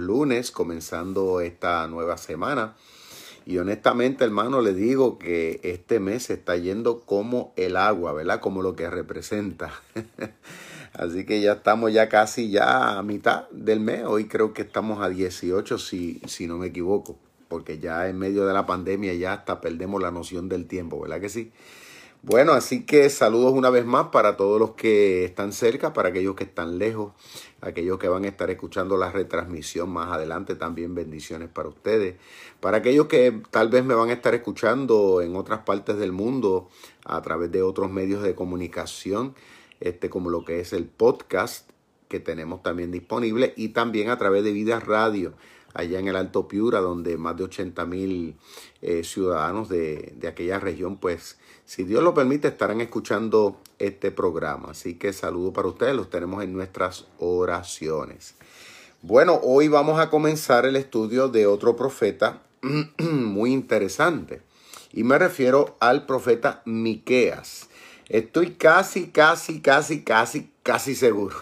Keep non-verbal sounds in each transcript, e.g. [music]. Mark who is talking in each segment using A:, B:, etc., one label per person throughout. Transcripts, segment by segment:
A: lunes, comenzando esta nueva semana. Y honestamente, hermano, le digo que este mes está yendo como el agua, ¿verdad? Como lo que representa. [laughs] Así que ya estamos ya casi ya a mitad del mes. Hoy creo que estamos a 18, si, si no me equivoco. Porque ya en medio de la pandemia ya hasta perdemos la noción del tiempo, ¿verdad que sí? Bueno, así que saludos una vez más para todos los que están cerca, para aquellos que están lejos, aquellos que van a estar escuchando la retransmisión más adelante, también bendiciones para ustedes. Para aquellos que tal vez me van a estar escuchando en otras partes del mundo a través de otros medios de comunicación, este como lo que es el podcast que tenemos también disponible y también a través de Vidas Radio allá en el Alto Piura, donde más de 80 mil eh, ciudadanos de, de aquella región pues si Dios lo permite, estarán escuchando este programa. Así que saludo para ustedes, los tenemos en nuestras oraciones. Bueno, hoy vamos a comenzar el estudio de otro profeta [clears throat] muy interesante. Y me refiero al profeta Miqueas. Estoy casi, casi, casi, casi, casi seguro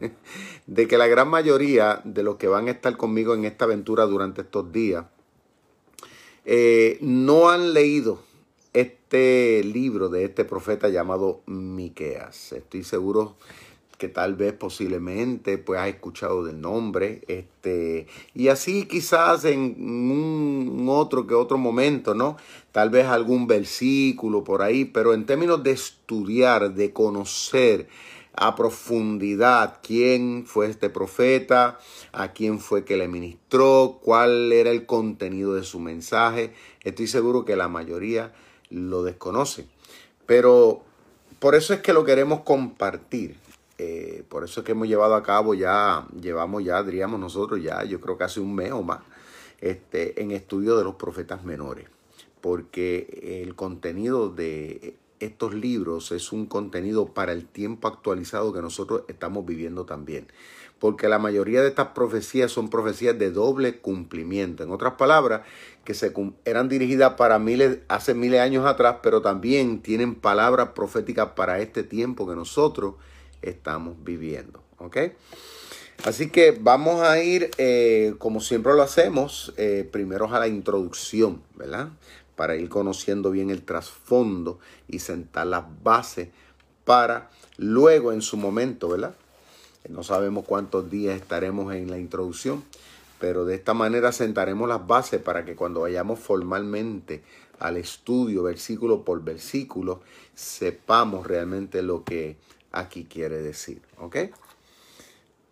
A: [laughs] de que la gran mayoría de los que van a estar conmigo en esta aventura durante estos días eh, no han leído este libro de este profeta llamado Miqueas. Estoy seguro que tal vez posiblemente pues has escuchado del nombre, este, y así quizás en un otro que otro momento, ¿no? Tal vez algún versículo por ahí, pero en términos de estudiar, de conocer a profundidad quién fue este profeta, a quién fue que le ministró, cuál era el contenido de su mensaje, estoy seguro que la mayoría lo desconoce. Pero por eso es que lo queremos compartir. Eh, por eso es que hemos llevado a cabo ya, llevamos ya, diríamos nosotros ya, yo creo que hace un mes o más, este, en estudio de los profetas menores. Porque el contenido de estos libros es un contenido para el tiempo actualizado que nosotros estamos viviendo también porque la mayoría de estas profecías son profecías de doble cumplimiento. En otras palabras, que eran dirigidas para miles, hace miles de años atrás, pero también tienen palabras proféticas para este tiempo que nosotros estamos viviendo. ¿Ok? Así que vamos a ir, eh, como siempre lo hacemos, eh, primero a la introducción, ¿verdad? Para ir conociendo bien el trasfondo y sentar las bases para luego en su momento, ¿verdad? No sabemos cuántos días estaremos en la introducción, pero de esta manera sentaremos las bases para que cuando vayamos formalmente al estudio, versículo por versículo, sepamos realmente lo que aquí quiere decir. ¿Ok?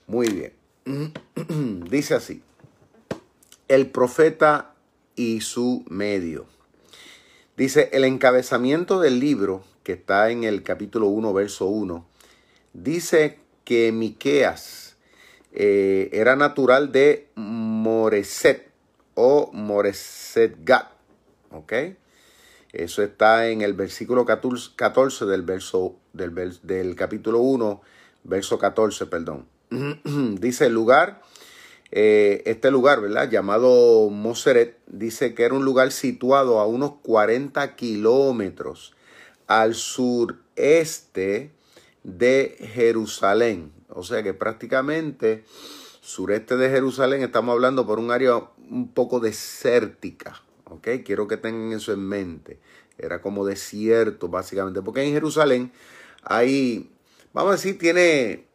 A: Muy bien. [clears throat] Dice así, el profeta y su medio. Dice, el encabezamiento del libro, que está en el capítulo 1, verso 1, dice que Miqueas eh, era natural de Moreset o Moreset-Gat. ¿Ok? Eso está en el versículo 14 del, verso, del, capítulo 1, verso 14, perdón. [clears throat] dice el lugar, eh, este lugar, ¿verdad? Llamado Moseret, dice que era un lugar situado a unos 40 kilómetros al sureste de Jerusalén. O sea que prácticamente sureste de Jerusalén estamos hablando por un área un poco desértica. ¿Ok? Quiero que tengan eso en mente. Era como desierto, básicamente. Porque en Jerusalén hay, vamos a decir, tiene,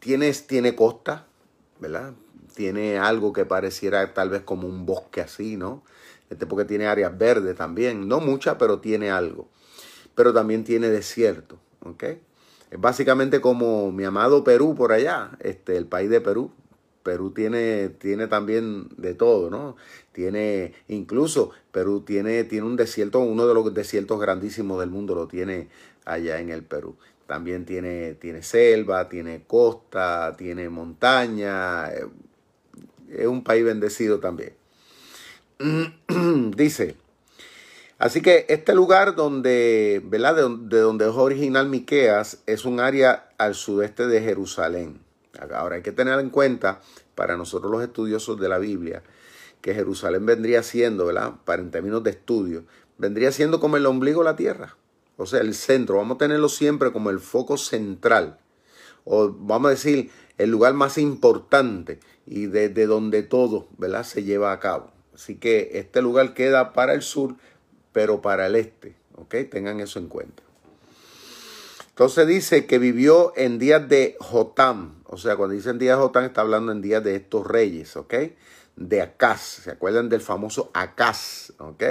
A: tiene, tiene costa, ¿verdad? Tiene algo que pareciera tal vez como un bosque así, ¿no? Este porque tiene áreas verdes también. No muchas, pero tiene algo. Pero también tiene desierto, ¿ok? Es básicamente como mi amado Perú por allá, este, el país de Perú. Perú tiene, tiene también de todo, ¿no? Tiene, incluso Perú tiene, tiene un desierto, uno de los desiertos grandísimos del mundo lo tiene allá en el Perú. También tiene, tiene selva, tiene costa, tiene montaña. Es un país bendecido también. [clears throat] Dice, Así que este lugar donde, ¿verdad? De, donde es original Miqueas es un área al sudeste de Jerusalén. Ahora hay que tener en cuenta, para nosotros los estudiosos de la Biblia, que Jerusalén vendría siendo, ¿verdad? Para en términos de estudio, vendría siendo como el ombligo de la tierra. O sea, el centro. Vamos a tenerlo siempre como el foco central. O vamos a decir, el lugar más importante y desde donde todo, ¿verdad? Se lleva a cabo. Así que este lugar queda para el sur, pero para el este, ¿ok? Tengan eso en cuenta. Entonces dice que vivió en días de Jotam, o sea, cuando dicen días de Jotam está hablando en días de estos reyes, ¿ok? De Acaz, ¿se acuerdan del famoso Acaz, ¿ok?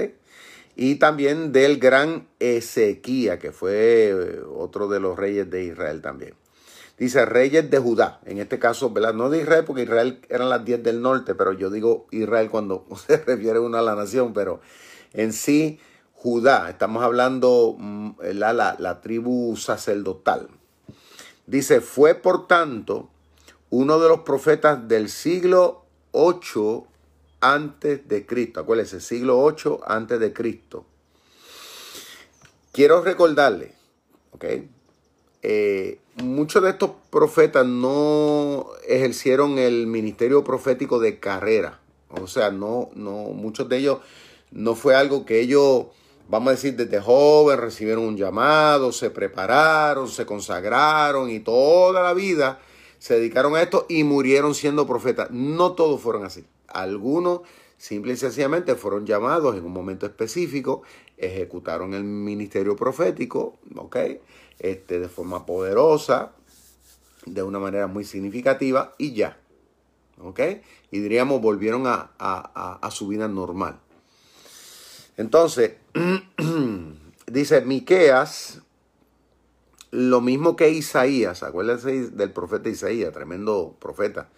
A: Y también del gran Ezequía, que fue eh, otro de los reyes de Israel también. Dice reyes de Judá, en este caso, ¿verdad? No de Israel, porque Israel eran las 10 del norte, pero yo digo Israel cuando [laughs] se refiere uno a la nación, pero en sí, Judá, estamos hablando mm, la, la, la tribu sacerdotal. Dice, fue por tanto uno de los profetas del siglo 8 antes de Cristo. Acuérdense, siglo 8 antes de Cristo. Quiero recordarle, ¿ok? Eh, muchos de estos profetas no ejercieron el ministerio profético de carrera. O sea, no, no, muchos de ellos no fue algo que ellos, vamos a decir, desde joven recibieron un llamado, se prepararon, se consagraron y toda la vida se dedicaron a esto y murieron siendo profetas. No todos fueron así. Algunos simple y sencillamente fueron llamados en un momento específico, ejecutaron el ministerio profético, ¿ok? Este, de forma poderosa, de una manera muy significativa y ya. ¿Ok? Y diríamos, volvieron a, a su vida normal. Entonces, [clears throat] dice Miqueas, lo mismo que Isaías, acuérdense del profeta Isaías, tremendo profeta.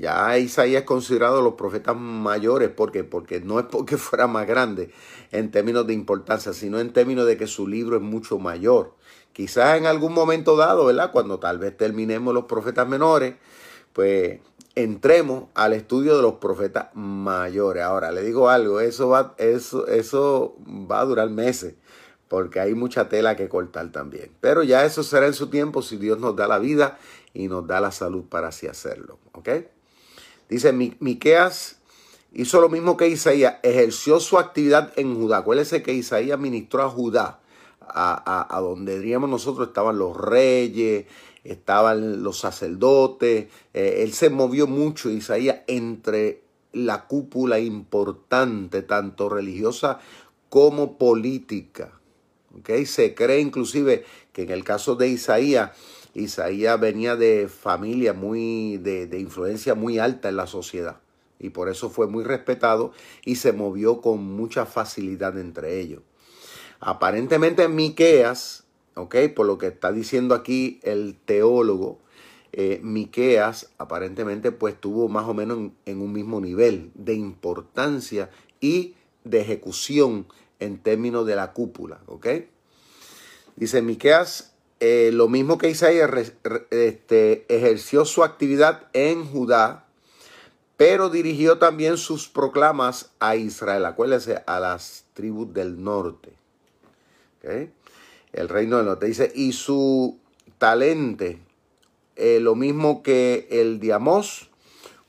A: Ya Isaías es considerado los profetas mayores, ¿por Porque no es porque [laughs] fuera más grande en términos de importancia, sino en términos de que su libro es mucho mayor. Quizás en algún momento dado, ¿verdad? Cuando tal vez terminemos los profetas menores, pues entremos al estudio de los profetas mayores. Ahora, le digo algo, eso va, eso, eso va a durar meses, porque hay mucha tela que cortar también. Pero ya eso será en su tiempo si Dios nos da la vida y nos da la salud para así hacerlo. ¿Ok? Dice Miqueas hizo lo mismo que Isaías, ejerció su actividad en Judá. Acuérdense que Isaías ministró a Judá a, donde diríamos nosotros estaban los reyes, estaban los sacerdotes. Eh, él se movió mucho, Isaías, entre la cúpula importante, tanto religiosa como política. ¿Okay? Se cree inclusive que en el caso de Isaías, Isaías venía de familia muy, de, de influencia muy alta en la sociedad. Y por eso fue muy respetado y se movió con mucha facilidad entre ellos. Aparentemente Miqueas, ¿ok? Por lo que está diciendo aquí el teólogo, eh, Miqueas aparentemente pues estuvo más o menos en, un mismo nivel de importancia y de ejecución en términos de la cúpula, ¿ok? Dice Miqueas, eh, lo mismo que Isaías este, ejerció su actividad en Judá, pero dirigió también sus proclamas a Israel, acuérdense, a las tribus del norte. El reino del norte dice, y su talente, eh, lo mismo que el de Amós,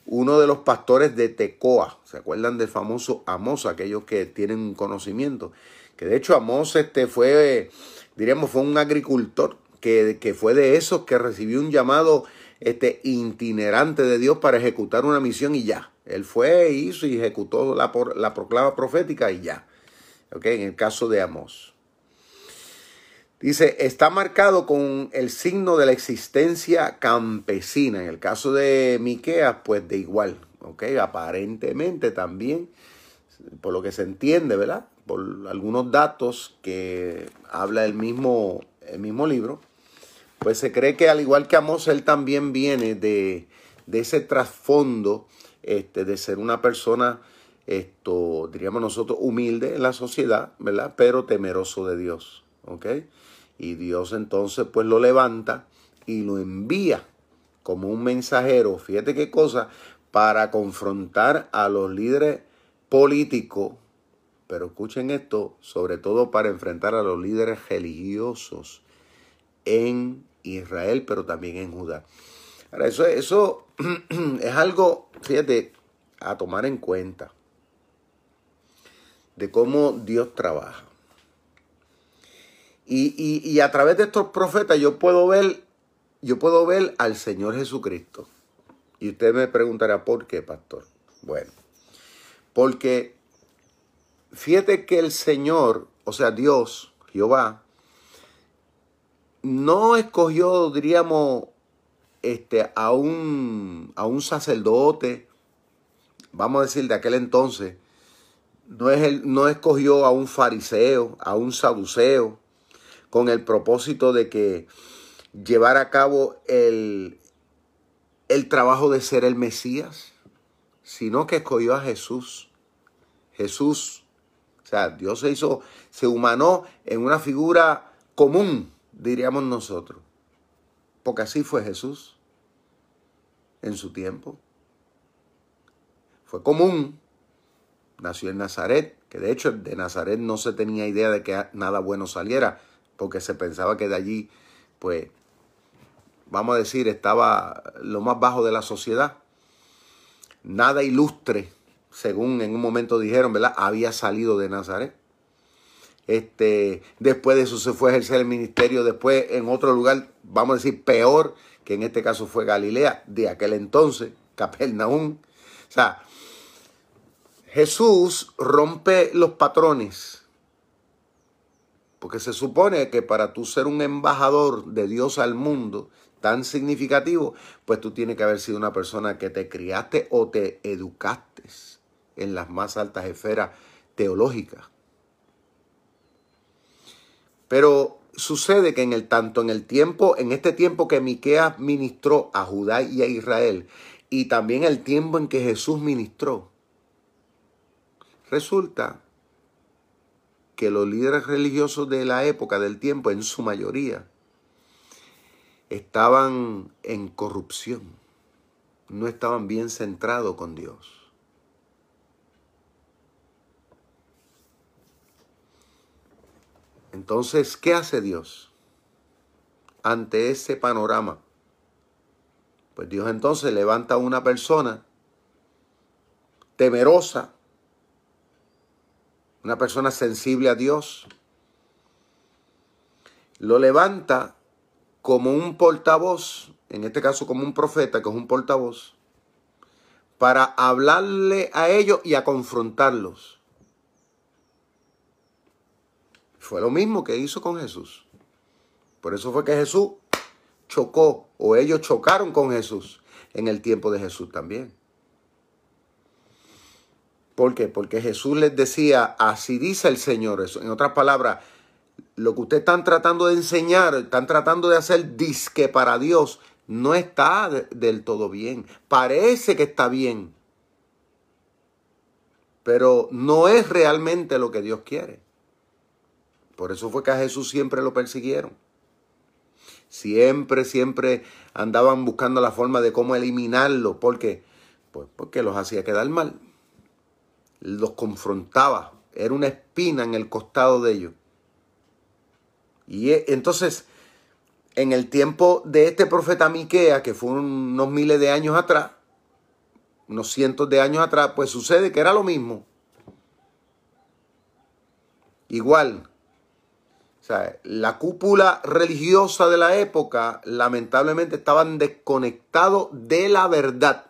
A: uno de los pastores de Tecoa. ¿Se acuerdan del famoso Amós, aquellos que tienen conocimiento? Que de hecho Amós este, fue, diríamos, fue un agricultor que, que, fue de esos que recibió un llamado este, itinerante de Dios para ejecutar una misión y ya. Él fue, hizo y ejecutó la, la proclama profética y ya. En el caso de Amós. Dice, está marcado con el signo de la existencia campesina. En el caso de Miqueas, pues de igual, ¿ok? Aparentemente también, por lo que se entiende, ¿verdad? Por algunos datos que habla el mismo, el mismo libro, pues se cree que al igual que Amos, él también viene de, de ese trasfondo este, de ser una persona, esto, diríamos nosotros, humilde en la sociedad, ¿verdad? Pero temeroso de Dios, ¿ok? Y Dios entonces pues lo levanta y lo envía como un mensajero, fíjate qué cosa, para confrontar a los líderes políticos, pero escuchen esto, sobre todo para enfrentar a los líderes religiosos en Israel, pero también en Judá. Ahora, eso, eso [clears throat] es algo, fíjate, a tomar en cuenta de cómo Dios trabaja. Y, a través de estos profetas yo puedo ver, yo puedo ver al Señor Jesucristo. Y usted me preguntará, ¿por qué, pastor? Bueno, porque fíjate que el Señor, o sea, Dios, Jehová, no escogió, diríamos, este, a, un, a un sacerdote, vamos a decir, de aquel entonces, no, es el, no escogió a un fariseo, a un saduceo, con el propósito de que llevara a cabo el, el trabajo de ser el Mesías, sino que escogió a Jesús. Jesús, o sea, Dios se hizo, se humanó en una figura común, diríamos nosotros. Porque así fue Jesús en su tiempo. Fue común. Nació en Nazaret, que de hecho de Nazaret no se tenía idea de que nada bueno saliera, porque se pensaba que de allí, pues, vamos a decir, estaba lo más bajo de la sociedad. Nada ilustre, según en un momento dijeron, ¿verdad? Había salido de Nazaret. Este, después de eso se fue a ejercer el ministerio, después en otro lugar, vamos a decir, peor, que en este caso fue Galilea, de aquel entonces, [laughs] Capernaum. O sea, Jesús rompe los patrones. Porque se supone que para tú ser un embajador de Dios al mundo tan significativo, pues tú tienes que haber sido una persona que te criaste o te educaste en las más altas esferas teológicas. Pero sucede que en el tanto en el tiempo, en este tiempo que Miqueas ministró a Judá y a Israel, y también el tiempo en que Jesús ministró, resulta que los líderes religiosos de la época del tiempo, en su mayoría, estaban en corrupción, no estaban bien centrados con Dios. Entonces, ¿qué hace Dios ante ese panorama? Pues Dios entonces levanta a una persona temerosa, una persona sensible a Dios, lo levanta como un portavoz, en este caso como un profeta, que es un portavoz, para hablarle a ellos y a confrontarlos. Fue lo mismo que hizo con Jesús. Por eso fue que Jesús chocó o ellos chocaron con Jesús en el tiempo de Jesús también. ¿Por qué? Porque Jesús les decía, así dice el Señor. Eso. En otras palabras, lo que ustedes están tratando de enseñar, están tratando de hacer disque para Dios, no está del todo bien. Parece que está bien, pero no es realmente lo que Dios quiere. Por eso fue que a Jesús siempre lo persiguieron. Siempre, siempre andaban buscando la forma de cómo eliminarlo. ¿Por qué? Pues porque los hacía quedar mal. Los confrontaba. Era una espina en el costado de ellos. Y e, entonces, en el tiempo de este profeta Miquea, que fue unos miles de años atrás, unos cientos de años atrás, pues sucede que era lo mismo. Igual, sea, la cúpula religiosa de la época lamentablemente estaban desconectados de la verdad.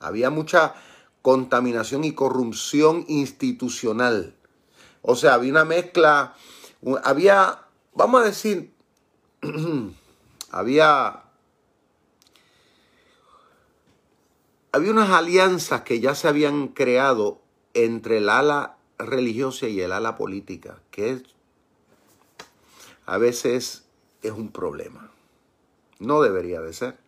A: Había mucha contaminación y corrupción institucional. O sea, había una mezcla, había, vamos a decir, [clears throat] había, había unas alianzas que ya se habían creado entre el ala religiosa y el ala política, que es a veces es un problema. No debería de ser.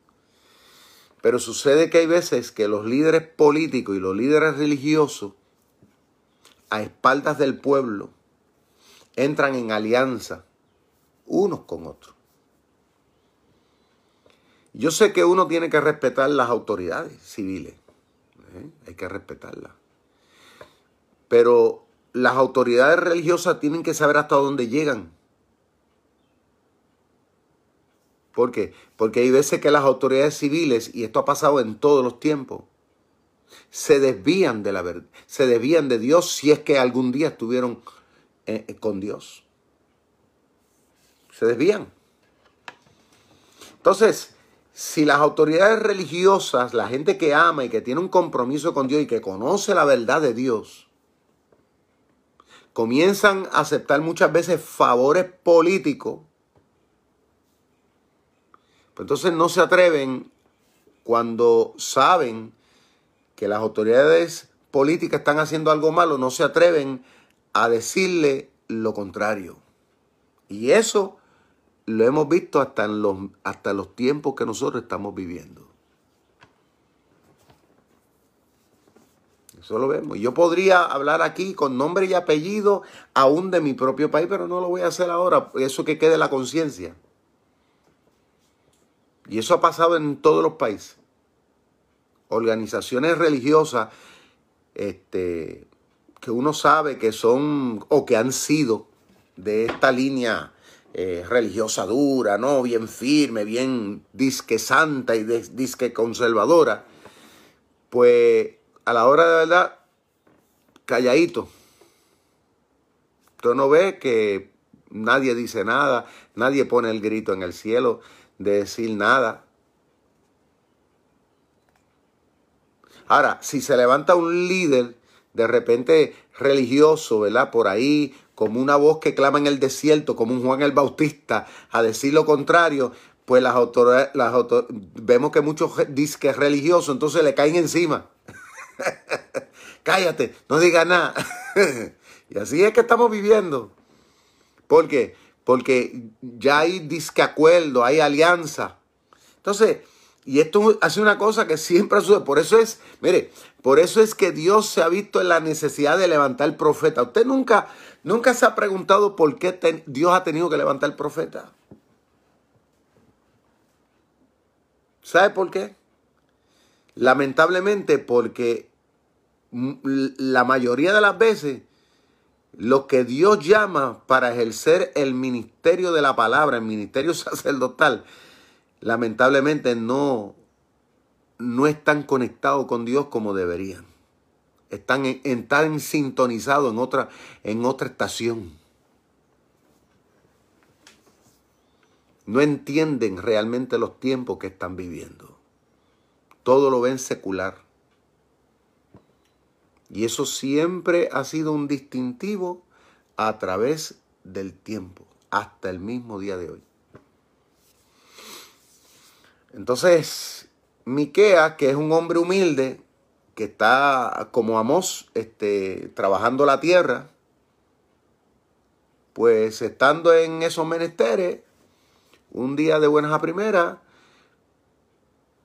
A: Pero sucede que hay veces que los líderes políticos y los líderes religiosos, a espaldas del pueblo, entran en alianza unos con otros. Yo sé que uno tiene que respetar las autoridades civiles, ¿eh? hay que respetarlas. Pero las autoridades religiosas tienen que saber hasta dónde llegan ¿Por qué? Porque hay veces que las autoridades civiles, y esto ha pasado en todos los tiempos, se desvían de la verdad, se desvían de Dios si es que algún día estuvieron eh, eh, con Dios. Se desvían. Entonces, si las autoridades religiosas, la gente que ama y que tiene un compromiso con Dios y que conoce la verdad de Dios, comienzan a aceptar muchas veces favores políticos, entonces no se atreven cuando saben que las autoridades políticas están haciendo algo malo, no se atreven a decirle lo contrario. Y eso lo hemos visto hasta los, hasta los tiempos que nosotros estamos viviendo. Eso lo vemos. Yo podría hablar aquí con nombre y apellido aún de mi propio país, pero no lo voy a hacer ahora. Eso que quede la conciencia. Y eso ha pasado en todos los países. Organizaciones religiosas este, que uno sabe que son o que han sido de esta línea eh, religiosa dura, ¿no? Bien firme, bien disque santa y disque conservadora, pues a la hora de verdad, calladito. Tú no ves que nadie dice nada, nadie pone el grito en el cielo de decir nada. Ahora, si se levanta un líder de repente religioso, ¿verdad? Por ahí, como una voz que clama en el desierto, como un Juan el Bautista, a decir lo contrario, pues las autoridades, las vemos que muchos disques religiosos entonces le caen encima. [laughs] Cállate, no digas nada. [laughs] y así es que estamos viviendo. ¿Por qué? Porque ya hay disque acuerdo, hay alianza. Entonces, y esto hace una cosa que siempre sucede. Por eso es, mire, por eso es que Dios se ha visto en la necesidad de levantar profeta. Usted nunca, nunca se ha preguntado por qué Dios ha tenido que levantar profeta. ¿Sabe por qué? Lamentablemente porque la mayoría de las veces lo que Dios llama para ejercer el ministerio de la palabra, el ministerio [laughs] sacerdotal, lamentablemente no, no están conectados con Dios como deberían. Están, sintonizados en otra, en otra estación. No entienden realmente los tiempos que están viviendo. Todo lo ven secular. Y eso siempre ha sido un distintivo a través del tiempo, hasta el mismo día de hoy. Entonces, Miquea, que es un hombre humilde, que está como Amos, este, trabajando la tierra, pues estando en esos menesteres, un día de buenas a primeras,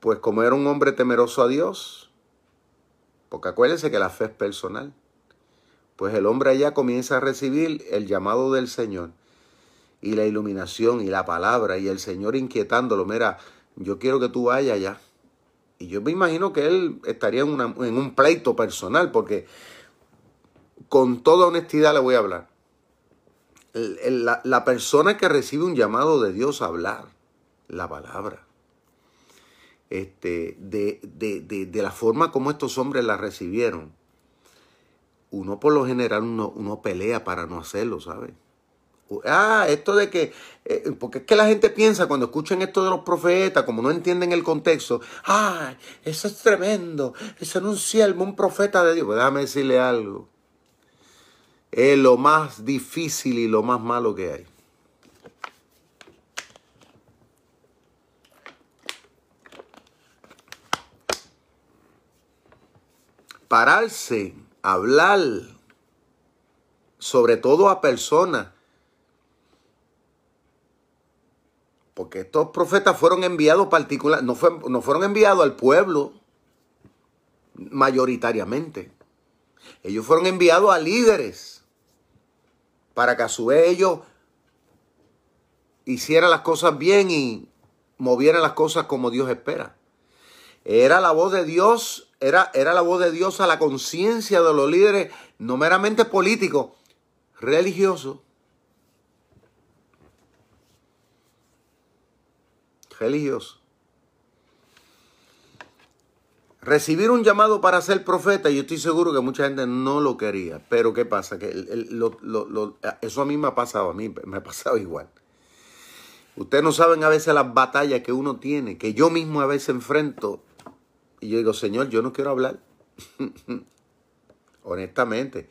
A: pues como era un hombre temeroso a Dios, porque acuérdense que la fe es personal, pues el hombre allá comienza a recibir el llamado del Señor y la iluminación y la palabra y el Señor inquietándolo, mira, yo quiero que tú vayas allá. Y yo me imagino que él estaría en, en un pleito personal, porque con toda honestidad le voy a hablar. la, la, persona que recibe un llamado de Dios a hablar la palabra, este, de, de, de, de la forma como estos hombres la recibieron, uno por lo general uno, uno pelea para no hacerlo, ¿sabes? Ah, esto de que, eh, porque es que la gente piensa cuando escuchan esto de los profetas, como no entienden el contexto, ah, eso es tremendo, eso es un siervo, un profeta de Dios. Pues déjame decirle algo. Es lo más difícil y lo más malo que hay. Pararse, hablar, sobre todo a personas Porque estos profetas fueron enviados particular, no, no fueron enviados al pueblo mayoritariamente. Ellos fueron enviados a líderes para que a su vez ellos hicieran las cosas bien y movieran las cosas como Dios espera. Era la voz de Dios, era, era la voz de Dios a la conciencia de los líderes, no meramente políticos, religiosos. religioso. Recibir un llamado para ser profeta, yo estoy seguro que mucha gente no lo quería. Pero ¿qué pasa? Que eso a mí me ha pasado, a mí me ha pasado igual. Ustedes no saben a veces las batallas que uno tiene, que yo mismo a veces enfrento. Y yo digo, Señor, yo no quiero hablar. [laughs] Honestamente.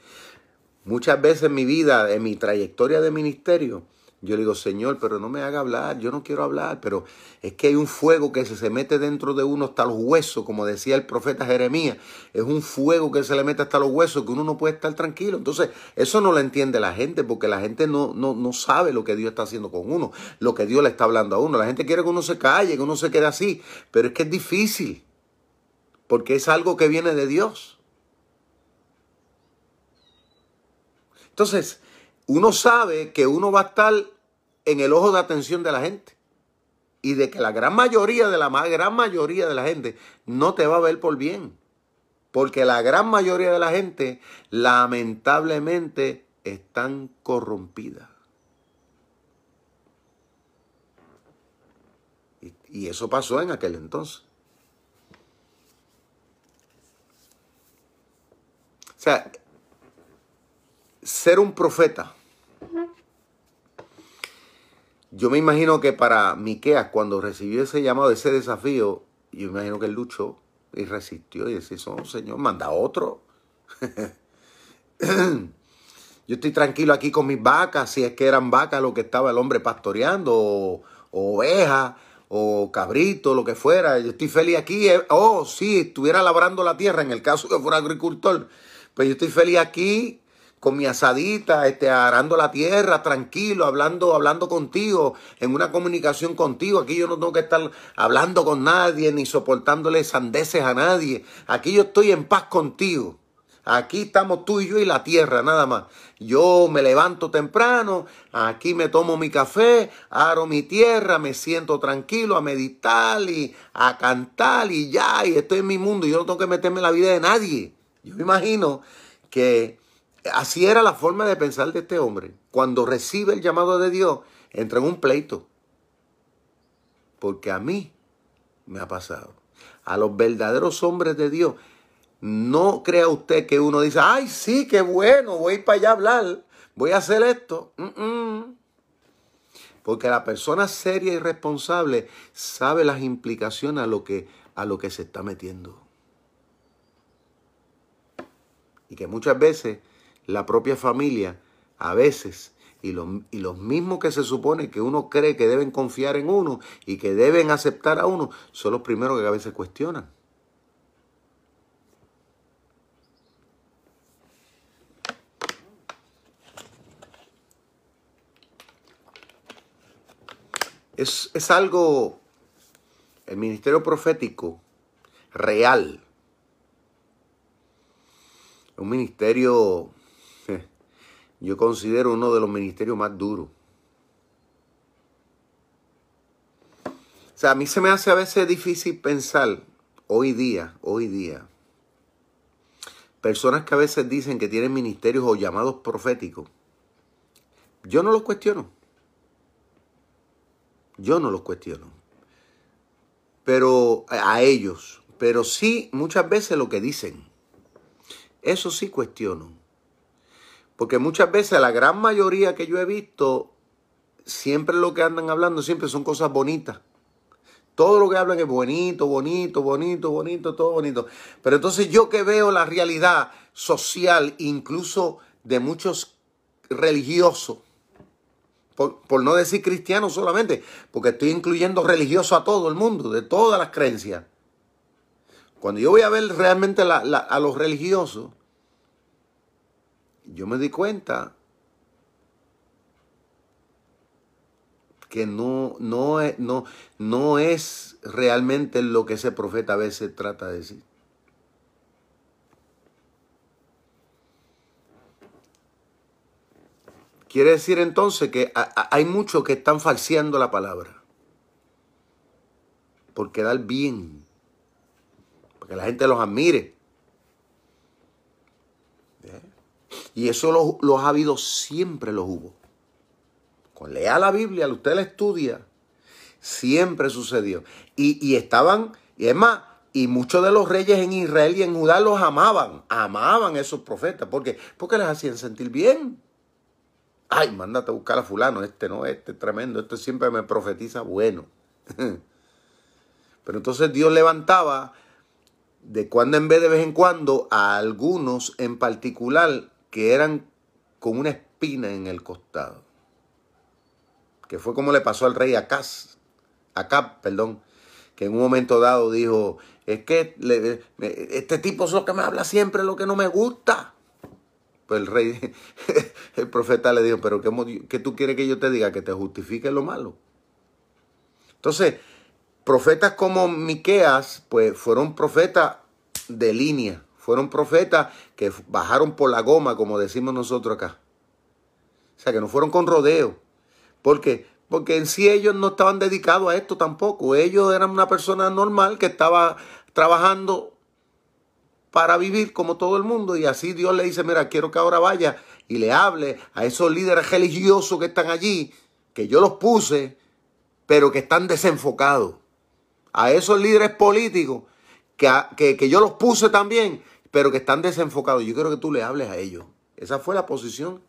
A: Muchas veces en mi vida, en mi trayectoria de ministerio, yo le digo, Señor, pero no me haga hablar, yo no quiero hablar, pero es que hay un fuego que se, se mete dentro de uno hasta los huesos, como decía el profeta Jeremías, es un fuego que se le mete hasta los huesos, que uno no puede estar tranquilo. Entonces, eso no lo entiende la gente, porque la gente no, no, no sabe lo que Dios está haciendo con uno, lo que Dios le está hablando a uno. La gente quiere que uno se calle, que uno se quede así, pero es que es difícil, porque es algo que viene de Dios. Entonces, uno sabe que uno va a estar en el ojo de atención de la gente. Y de que la gran mayoría de la gran mayoría de la gente no te va a ver por bien. Porque la gran mayoría de la gente lamentablemente están corrompidas. Y, y eso pasó en aquel entonces. O sea, ser un profeta yo me imagino que para Miqueas, cuando recibió ese llamado, ese desafío, yo me imagino que él luchó y resistió y decía, oh, Señor, manda otro. [clears throat] yo estoy tranquilo aquí con mis vacas, si es que eran vacas lo que estaba el hombre pastoreando, o, ovejas, o cabrito, lo que fuera. Yo estoy feliz aquí. Eh, oh, sí, estuviera labrando la tierra, en el caso que fuera agricultor. Pues yo estoy feliz aquí con mi asadita, este, arando la tierra, tranquilo, hablando, hablando contigo, en una comunicación contigo. Aquí yo no tengo que estar hablando con nadie, ni soportándole sandeces a nadie. Aquí yo estoy en paz contigo. Aquí estamos tú y yo y la tierra, nada más. Yo me levanto temprano, aquí me tomo mi café, aro mi tierra, me siento tranquilo a meditar y a cantar y ya, y estoy en mi mundo. Yo no tengo que meterme en la vida de nadie. Yo me imagino que Así era la forma de pensar de este hombre. Cuando recibe el llamado de Dios, entra en un pleito. Porque a mí me ha pasado. A los verdaderos hombres de Dios, no crea usted que uno dice, ay, sí, qué bueno, voy para allá a hablar, voy a hacer esto. Porque la persona seria y responsable sabe las implicaciones a lo que, a lo que se está metiendo. Y que muchas veces la propia familia, a veces, y, y los mismos que se supone que uno cree que deben confiar en uno y que deben aceptar a uno, son los primeros que a veces cuestionan. Es, es, algo, el ministerio profético real, un ministerio yo considero uno de los ministerios más duros. O sea, a mí se me hace a veces difícil pensar, hoy día, hoy día, personas que a veces dicen que tienen ministerios o llamados proféticos. Yo no los cuestiono. Yo no los cuestiono. Pero a ellos. Pero sí, muchas veces lo que dicen. Eso sí cuestiono. Porque muchas veces la gran mayoría que yo he visto, siempre lo que andan hablando, siempre son cosas bonitas. Todo lo que hablan es bonito, bonito, bonito, bonito, todo bonito. Pero entonces yo que veo la realidad social, incluso de muchos religiosos, por, por, no decir cristianos solamente, porque estoy incluyendo religiosos a todo el mundo, de todas las creencias. Cuando yo voy a ver realmente a los religiosos, yo me di cuenta que no, no, es, no, no es realmente lo que ese profeta a veces trata de decir. Quiere decir entonces que hay muchos que están falseando la palabra. Por quedar bien. Que la gente los admire. Y eso los, ha habido, siempre los hubo. Cuando lea la Biblia, usted la estudia, siempre sucedió. Y, y estaban, y es más, y muchos de los reyes en Israel y en Judá los amaban, amaban a esos profetas. ¿Por qué? Porque les hacían sentir bien. Ay, mándate a buscar a fulano, este no, este es tremendo, este siempre me profetiza bueno. [laughs] Pero entonces Dios levantaba de cuando en vez de vez en cuando a algunos en particular que eran con una espina en el costado. Que fue como le pasó al rey Acaz, Acab, perdón, que en un momento dado dijo, es que este tipo es lo que me habla siempre, lo que no me gusta. Pues el rey, [laughs] el profeta le dijo, pero ¿qué, ¿qué tú quieres que yo te diga? Que te justifique lo malo. Entonces, profetas como Miqueas, pues fueron profetas de línea, fueron profetas que bajaron por la goma, como decimos nosotros acá. O sea, que no fueron con rodeo. ¿Por qué? Porque en sí ellos no estaban dedicados a esto tampoco. Ellos eran una persona normal que estaba trabajando para vivir como todo el mundo. Y así Dios le dice, mira, quiero que ahora vaya y le hable a esos líderes religiosos que están allí, que yo los puse, pero que están desenfocados a esos líderes políticos que, que, yo los puse también, pero que están desenfocados. Yo quiero que tú le hables a ellos. Esa fue la posición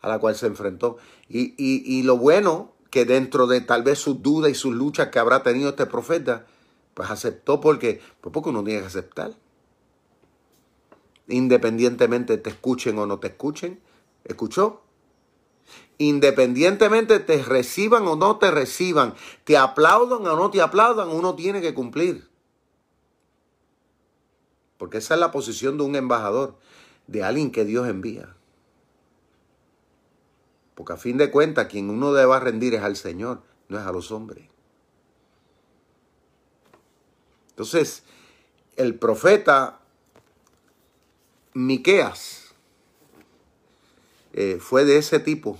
A: a la cual se enfrentó. Y, y, lo bueno que dentro de tal vez sus dudas y sus luchas que habrá tenido este profeta, pues aceptó porque, pues porque uno tiene que aceptar. Independientemente te escuchen o no te escuchen, escuchó Independientemente te reciban o no te reciban, te aplaudan o no te aplaudan, uno tiene que cumplir. Porque esa es la posición de un embajador, de alguien que Dios envía. Porque a fin de cuentas, quien uno deba rendir es al Señor, no es a los hombres. Entonces, el profeta Miqueas eh, fue de ese tipo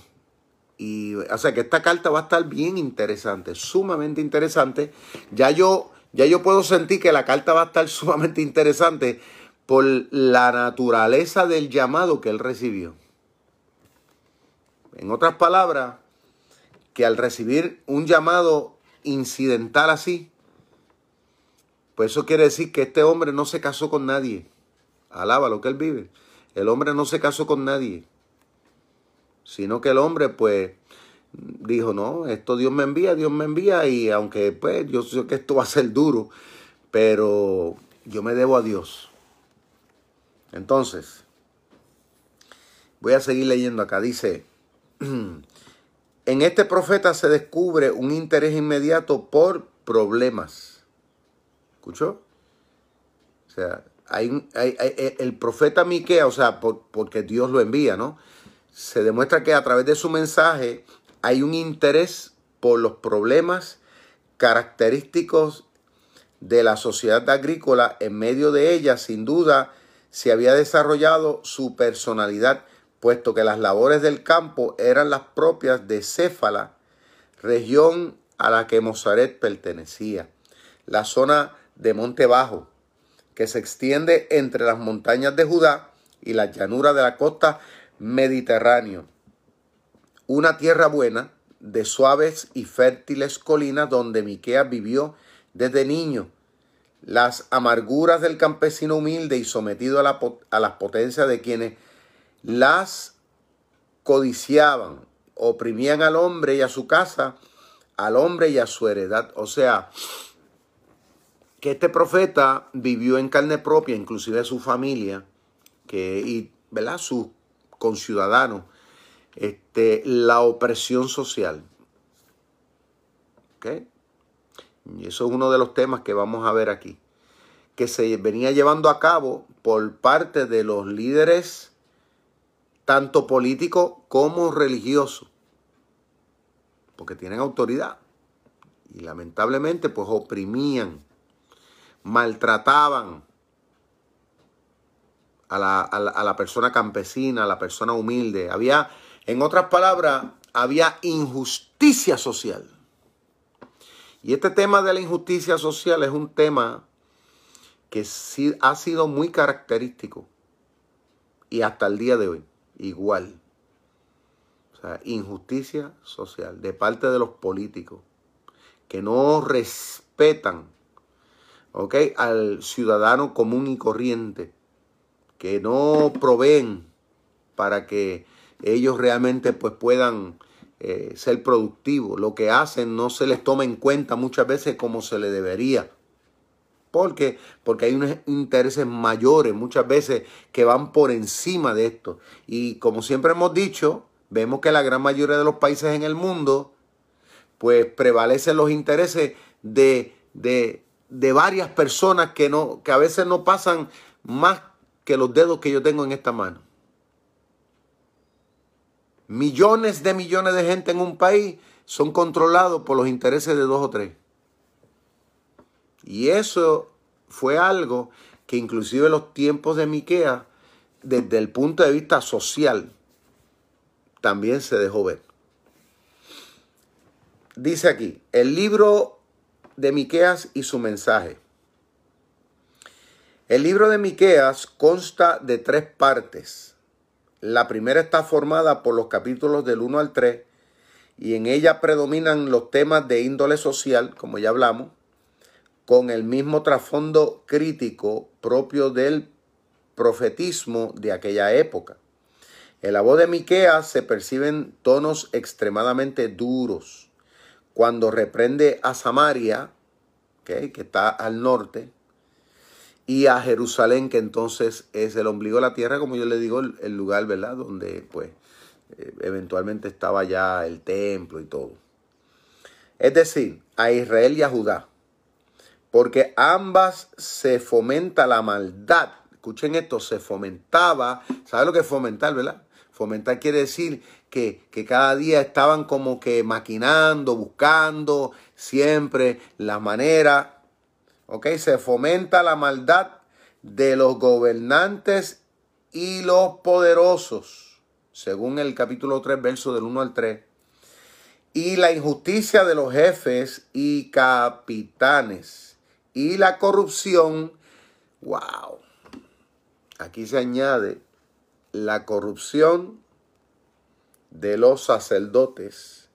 A: y, o sea que esta carta va a estar bien interesante, sumamente interesante. Ya yo, ya yo puedo sentir que la carta va a estar [laughs] sumamente interesante por la naturaleza del llamado que él recibió. En otras palabras, que al recibir un llamado incidental así, pues eso quiere decir que este hombre no se casó con nadie. Alaba lo que él vive. El hombre no se casó con nadie sino que el hombre pues dijo, no, esto Dios me envía, Dios me envía y aunque pues yo sé que esto va a ser duro, pero yo me debo a Dios. Entonces, voy a seguir leyendo acá, dice, [clears throat] en este profeta se descubre un interés inmediato por problemas. ¿Escuchó? O sea, hay, el profeta Miquea, o sea, porque Dios lo envía, ¿no? Se demuestra que a través de su mensaje hay un interés por los problemas característicos de la sociedad agrícola. En medio de ella, sin duda, se había desarrollado su personalidad, puesto que las labores del campo eran las propias de Céfala, región a la que Mozaret pertenecía. La zona de Monte Bajo, que se extiende entre las montañas de Judá y las llanuras de la costa Mediterráneo. Una tierra buena, de suaves y fértiles colinas donde Miqueas vivió desde niño. Las amarguras del campesino humilde y sometido a, la, a las potencias de quienes las codiciaban, oprimían al hombre y a su casa, al hombre y a su heredad. O sea, que este profeta vivió en carne propia, inclusive su familia, que, y, ¿verdad? Sus ciudadanos este, la opresión social. Y eso es uno de los temas que vamos a ver aquí, que se venía llevando a cabo por parte de los líderes, tanto políticos como religiosos, porque tienen autoridad. Y lamentablemente, pues oprimían, maltrataban, a la, persona campesina, a la persona humilde. Había, en otras palabras, había injusticia social. Y este tema de la injusticia social es un tema que sí ha sido muy característico. Y hasta el día de hoy, igual. O sea, injusticia social de parte de los políticos que no respetan al ciudadano común y corriente que no proveen para que ellos realmente pues puedan eh, ser productivos. Lo que hacen no se les toma en cuenta muchas veces como se le debería. ¿Por qué? Porque hay unos intereses mayores muchas veces que van por encima de esto. Y como siempre hemos dicho, vemos que la gran mayoría de los países en el mundo, pues prevalecen los intereses de, de, de varias personas que, no, que a veces no pasan más que los dedos que yo tengo en esta mano. Millones de millones de gente en un país son controlados por los intereses de dos o tres. Y eso fue algo que inclusive en los tiempos de Miquea, desde el punto de vista social, también se dejó ver. Dice aquí, el libro de Miqueas y su mensaje. El libro de Miqueas consta de tres partes. La primera está formada por los capítulos del 1 al 3 y en ella predominan los temas de índole social, como ya hablamos, con el mismo trasfondo crítico propio del profetismo de aquella época. En la voz de Miqueas se perciben tonos extremadamente duros. Cuando reprende a Samaria, que está al norte, y a Jerusalén, que entonces es el ombligo de la tierra, como yo le digo, el, lugar, ¿verdad? Donde pues eh, eventualmente estaba ya el templo y todo. Es decir, a Israel y a Judá. Porque ambas se fomenta la maldad. Escuchen esto, se fomentaba. ¿Sabe lo que es fomentar, verdad? Fomentar quiere decir que, que, cada día estaban como que maquinando, buscando siempre la manera ¿ok? Se fomenta la maldad de los gobernantes y los poderosos, según el capítulo 3, verso del 1 al 3. Y la injusticia de los jefes y capitanes. Y la corrupción, wow. Aquí se añade la corrupción de los sacerdotes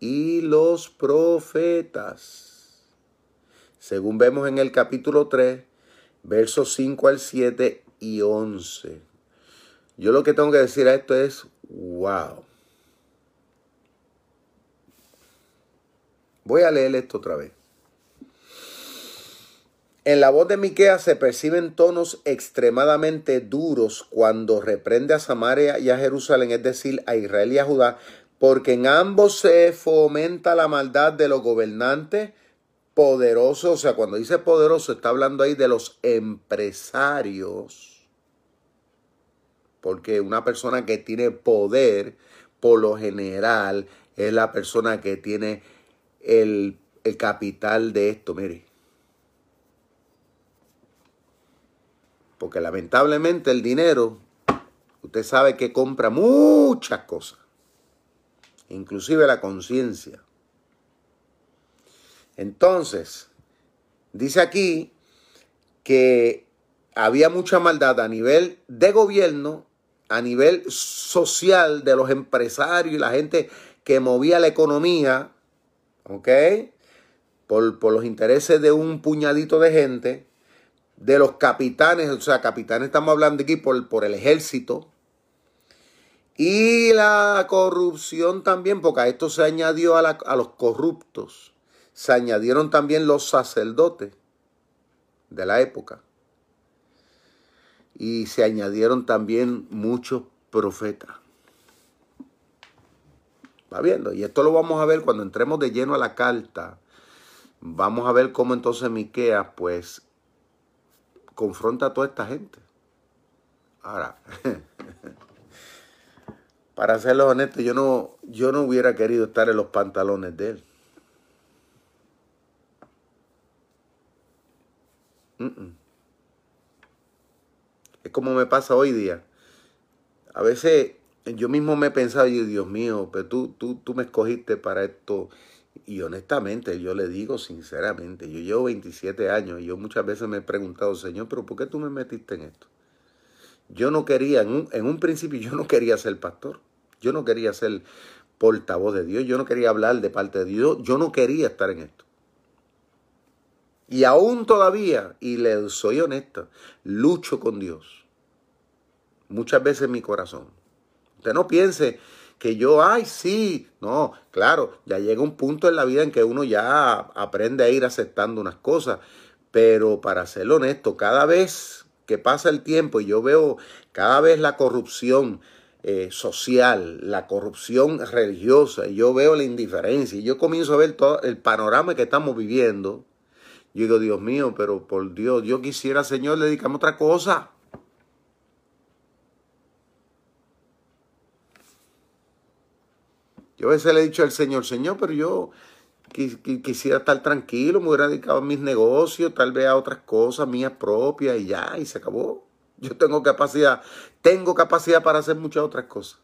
A: y los profetas según vemos en el capítulo 3, versos 5 al 7 y 11. Yo lo que tengo que decir a esto es, wow. Voy a leer esto otra vez. En la voz de Miqueas se perciben tonos extremadamente duros cuando reprende a Samaria y a Jerusalén, es decir, a Israel y a Judá, porque en ambos se fomenta la maldad de los gobernantes, poderoso, o sea, cuando dice poderoso está hablando ahí de los empresarios, porque una persona que tiene poder, por lo general, es la persona que tiene el, el capital de esto, mire. Porque lamentablemente el dinero, usted sabe que compra muchas cosas, inclusive la conciencia. Entonces, dice aquí que había mucha maldad a nivel de gobierno, a nivel social de los empresarios y la gente que movía la economía, ¿ok? Por, por los intereses de un puñadito de gente, de los capitanes, o sea, capitanes estamos hablando aquí por, por el ejército, y la corrupción también, porque a esto se añadió a, a los corruptos se añadieron también los sacerdotes de la época. Y se añadieron también muchos profetas. Va viendo. Y esto lo vamos a ver cuando entremos de lleno a la carta. Vamos a ver cómo entonces Miqueas, pues, confronta a toda esta gente. Ahora, [laughs] para serlo honesto, yo no, yo no hubiera querido estar en los pantalones de él. Es como me pasa hoy día. A veces yo mismo me he pensado, Dios mío, pero tú, tú, tú me escogiste para esto. Y honestamente, yo le digo sinceramente, yo llevo 27 años y yo muchas veces me he preguntado, Señor, pero ¿por qué tú me metiste en esto? Yo no quería, en un principio yo no quería ser pastor, yo no quería ser portavoz de Dios, yo no quería hablar de parte de Dios, yo no quería estar en esto. Y aún todavía, y le soy honesto, lucho con Dios. Muchas veces en mi corazón. Usted no piense que yo, ay, sí, no, claro, ya llega un punto en la vida en que uno ya aprende a ir aceptando unas cosas, pero para ser honesto, cada vez que pasa el tiempo y yo veo cada vez la corrupción eh, social, la corrupción religiosa, y yo veo la indiferencia, y yo comienzo a ver todo el panorama que estamos viviendo, yo digo, Dios mío, pero por Dios, yo quisiera, Señor, dedicarme a otra cosa. Yo a veces le he dicho al Señor, Señor, pero yo quisiera estar tranquilo, me hubiera dedicado a mis negocios, tal vez a otras cosas mías propias y ya, y se acabó. Yo tengo capacidad, tengo capacidad para hacer muchas otras cosas.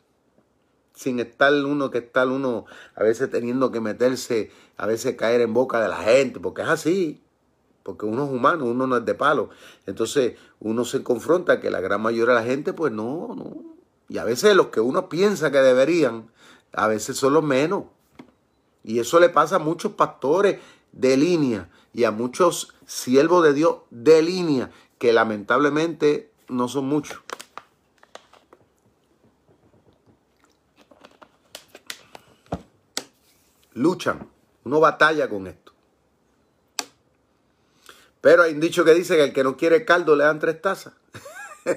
A: Sin estar uno que estar uno a veces teniendo que meterse, a veces caer en boca de la gente, porque es así. Porque uno es humano, uno no es de palo. Entonces uno se confronta que la gran mayoría de la gente, pues no, no. Y a veces los que uno piensa que deberían, a veces son los menos. Y eso le pasa a muchos pastores de línea y a muchos siervos de Dios de línea, que lamentablemente no son muchos. Luchan, uno batalla con esto. Pero hay un dicho que dice que el que no quiere caldo le dan tres tazas. [laughs]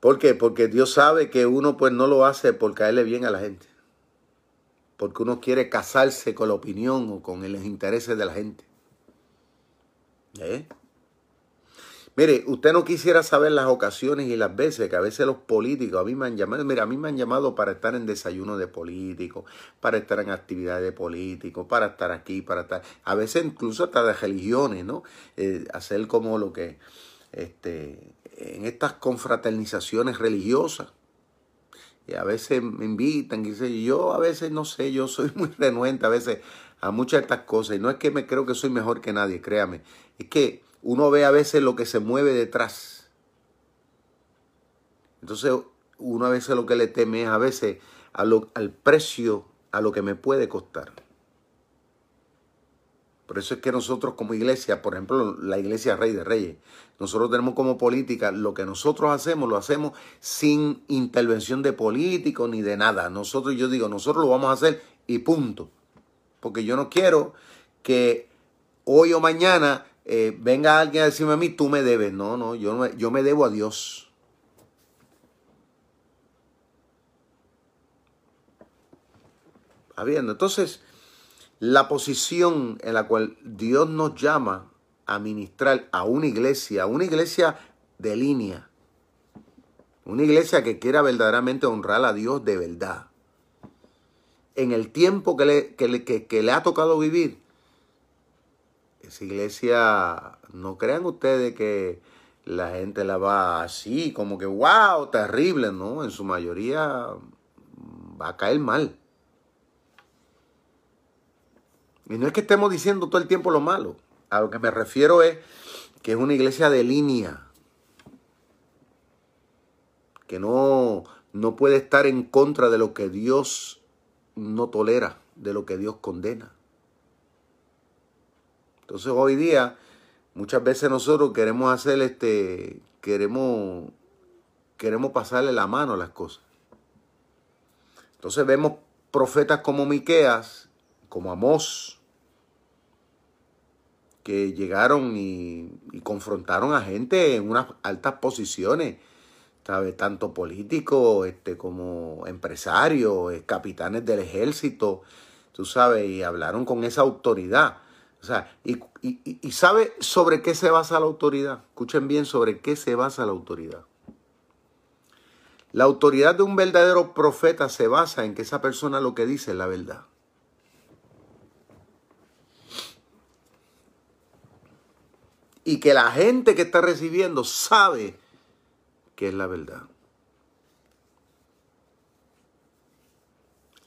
A: ¿Por qué? Porque Dios sabe que uno pues no lo hace por caerle bien a la gente. Porque uno quiere casarse con la opinión o con los intereses de la gente. ¿Eh? Mire, usted no quisiera saber las ocasiones y las veces que a veces los políticos, a mí me han llamado, mira, a mí me han llamado para estar en desayuno de políticos, para estar en actividades de políticos, para estar aquí, para estar, a veces incluso hasta de religiones, ¿no? Eh, hacer como lo que, este, en estas confraternizaciones religiosas. Y a veces me invitan, y yo a veces no sé, yo soy [laughs] muy renuente a veces a muchas de estas cosas. Y no es que me creo que soy mejor que nadie, créame. Es que uno ve a veces lo que se mueve detrás. Entonces, uno a veces lo que le teme es a veces al precio, a lo que me puede costar. Por eso es que nosotros como iglesia, por ejemplo, la iglesia Rey de Reyes, nosotros tenemos como política, lo que nosotros hacemos, lo hacemos sin intervención de políticos ni de nada. Nosotros, yo digo, nosotros lo vamos a hacer y punto. Porque yo no quiero que hoy o mañana eh, venga alguien a decirme a mí, tú me debes. No, no, yo, yo me debo a Dios. Habiendo, entonces, la posición en la cual Dios nos llama a ministrar a una iglesia, a una iglesia de línea, una iglesia que quiera verdaderamente honrar a Dios de verdad. En el tiempo que le, que le ha tocado vivir, esa iglesia, no crean ustedes que la gente la va así, como que, wow, terrible, ¿no? En su mayoría va a caer mal. Y no es que estemos diciendo todo el tiempo lo malo. A lo que me refiero es que es una iglesia de línea. Que no, no puede estar en contra de lo que Dios no tolera, de lo que Dios condena. Entonces hoy día muchas veces nosotros queremos hacer este, queremos, queremos pasarle la mano a las cosas. Entonces vemos profetas como Miqueas, como Amós, que llegaron y, confrontaron a gente en unas altas posiciones, ¿sabes? tanto políticos este, como empresarios, eh, capitanes del ejército, tú sabes, y hablaron con esa autoridad. O sea, y, y, sabe sobre qué se basa la autoridad. Escuchen bien sobre qué se basa la autoridad. La autoridad de un verdadero profeta se basa en que esa persona lo que dice es la verdad. Y que la gente que está recibiendo sabe que es la verdad.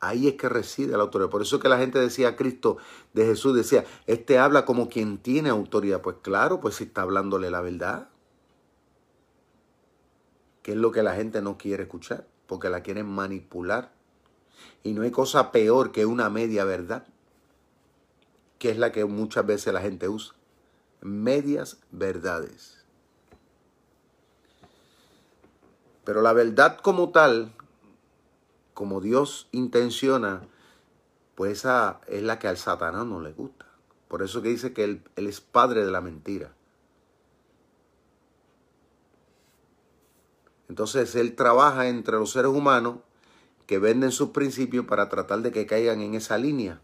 A: Ahí es que reside la autoridad. Por eso es que la gente decía a Cristo de Jesús, decía, este habla como quien tiene autoridad. Pues claro, pues si está hablándole la verdad. Que es lo que la gente no quiere escuchar, porque la quieren manipular. Y no hay cosa peor que una media verdad, que es la que muchas veces la gente usa. Medias verdades. Pero la verdad como tal, como Dios intenciona, pues esa es la que al Satanás no le gusta. Por eso que dice que él, es padre de la mentira. Entonces él trabaja entre los seres humanos que venden sus principios para tratar de que caigan en esa línea.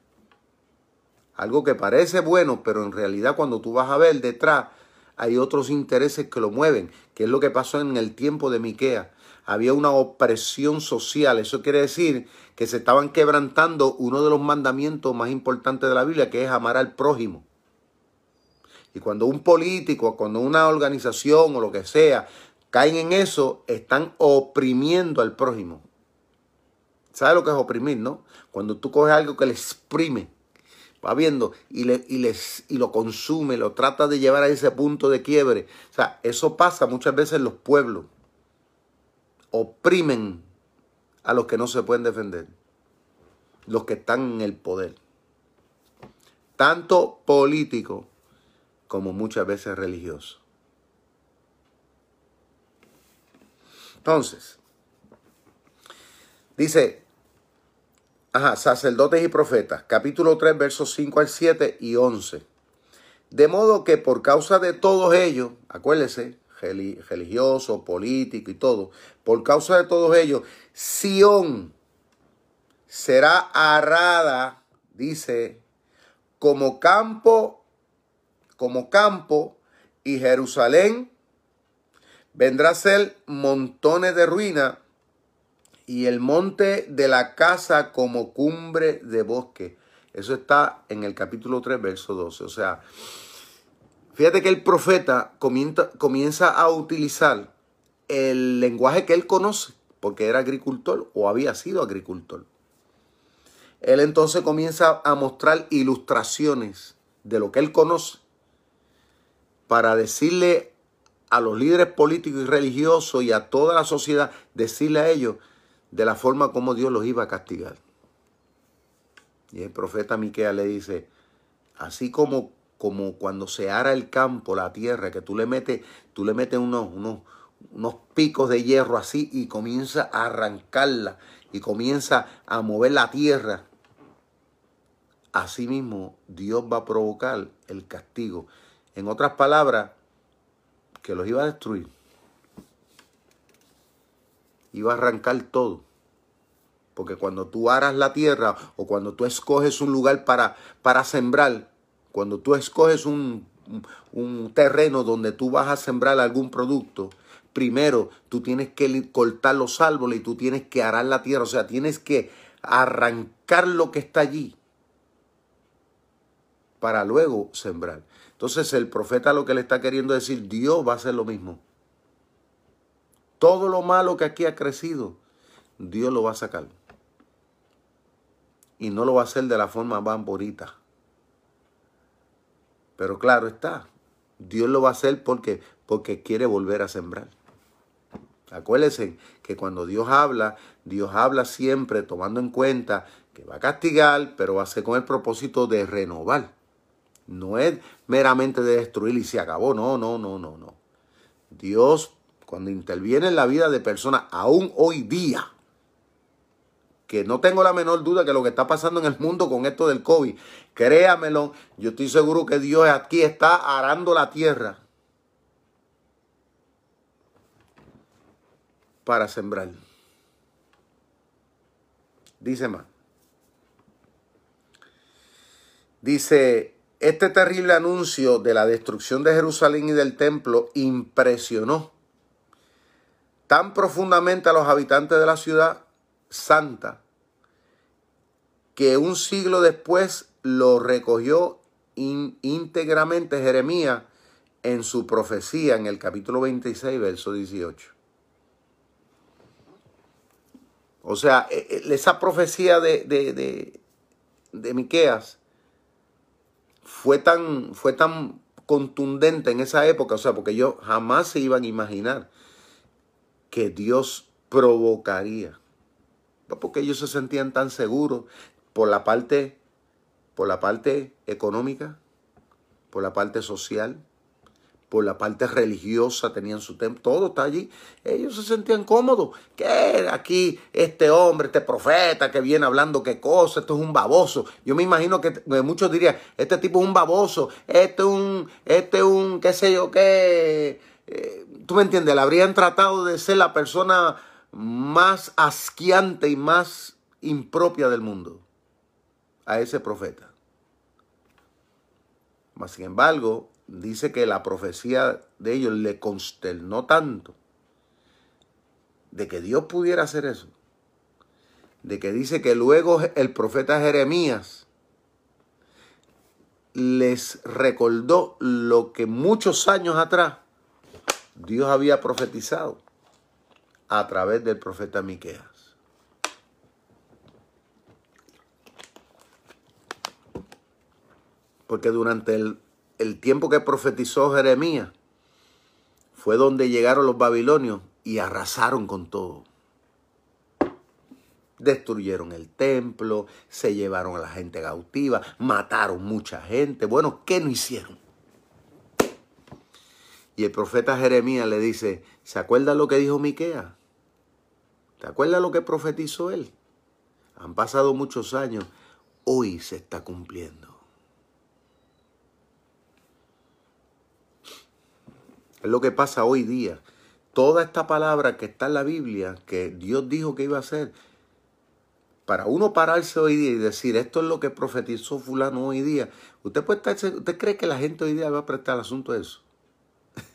A: Algo que parece bueno, pero en realidad cuando tú vas a ver detrás hay otros intereses que lo mueven, que es lo que pasó en el tiempo de Miquea. Había una opresión social, eso quiere decir que se estaban quebrantando uno de los mandamientos más importantes de la Biblia, que es amar al prójimo. Y cuando un político, cuando una organización o lo que sea caen en eso, están oprimiendo al prójimo. ¿Sabe lo que es oprimir, no? Cuando tú coges algo que le exprime, va viendo y, le, y, les, y lo consume, lo trata de llevar a ese punto de quiebre. O sea, eso pasa muchas veces en los pueblos. Oprimen a los que no se pueden defender, los que están en el poder. Tanto político como muchas veces religioso. Entonces, dice, Ajá, sacerdotes y profetas, capítulo 3, versos 5 al 7 y 11. De modo que por causa de todos ellos, acuérdense, religioso, político y todo, por causa de todos ellos, Sión será arada, dice, como campo, como campo, y Jerusalén vendrá a ser montones de ruinas y el monte de la casa como cumbre de bosque. Eso está en el capítulo 3, verso 12. O sea, fíjate que el profeta comienza, a utilizar el lenguaje que él conoce, porque era agricultor o había sido agricultor. Él entonces comienza a mostrar ilustraciones de lo que él conoce para decirle a los líderes políticos y religiosos y a toda la sociedad, decirle a ellos de la forma como Dios los iba a castigar. Y el profeta Miquea le dice, así como, como cuando se ara el campo, la tierra, que tú le metes, tú le metes unos, unos, unos picos de hierro así y comienza a arrancarla y comienza a mover la tierra. Así mismo Dios va a provocar el castigo. En otras palabras, que los iba a destruir iba a arrancar todo. Porque cuando tú aras la tierra o cuando tú escoges un lugar para, para sembrar, cuando tú escoges un, un terreno donde tú vas a sembrar algún producto, primero tú tienes que cortar los árboles y tú tienes que arar la tierra, o sea, tienes que arrancar lo que está allí para luego sembrar. Entonces el profeta lo que le está queriendo decir, Dios va a hacer lo mismo. Todo lo malo que aquí ha crecido, Dios lo va a sacar. Y no lo va a hacer de la forma más bonita. Pero claro está, Dios lo va a hacer porque, porque quiere volver a sembrar. Acuérdense que cuando Dios habla, Dios habla siempre tomando en cuenta que va a castigar, pero va a ser con el propósito de renovar. No es meramente de destruir y se acabó. No, no, no, no, no. Dios cuando interviene en la vida de personas, aún hoy día, que no tengo la menor duda que lo que está pasando en el mundo con esto del COVID, créamelo, yo estoy seguro que Dios aquí está arando la tierra para sembrar. Dice más. Dice, este terrible anuncio de la destrucción de Jerusalén y del templo impresionó tan profundamente a los habitantes de la ciudad santa que un siglo después lo recogió íntegramente Jeremías en su profecía en el capítulo 26, verso 18. O sea, e, e, esa profecía de, de, de, Miqueas fue tan, fue tan contundente en esa época, o sea, porque ellos jamás se iban a imaginar que Dios provocaría. Porque ellos se sentían tan seguros por la parte, por la parte económica, por la parte social, por la parte religiosa, tenían su templo, todo está allí. Ellos se sentían cómodos. ¿Qué? Aquí este hombre, este profeta que viene hablando qué cosa, esto es un baboso. Yo me imagino que muchos dirían, este tipo es un baboso, este es un, este es un, qué sé yo, qué. Eh, Tú me entiendes, le habrían tratado de ser la persona más asquiante y más impropia del mundo a ese profeta. Mas, sin embargo, dice que la profecía de ellos le consternó tanto de que Dios pudiera hacer eso. De que dice que luego el profeta Jeremías les recordó lo que muchos años atrás Dios había profetizado a través del profeta Miqueas. Porque durante el, el tiempo que profetizó Jeremías, fue donde llegaron los babilonios y arrasaron con todo. Destruyeron el templo, se llevaron a la gente cautiva, mataron mucha gente. Bueno, ¿qué no hicieron? Y el profeta Jeremías le dice, ¿se acuerda lo que dijo Miqueas? ¿Te acuerdas lo que profetizó él? Han pasado muchos años, hoy se está cumpliendo. Es lo que pasa hoy día. Toda esta palabra que está en la Biblia, que Dios dijo que iba a hacer, para uno pararse hoy día y decir, esto es lo que profetizó fulano hoy día, ¿usted, puede estar, ¿usted cree que la gente hoy día va a prestar asunto a eso? [laughs]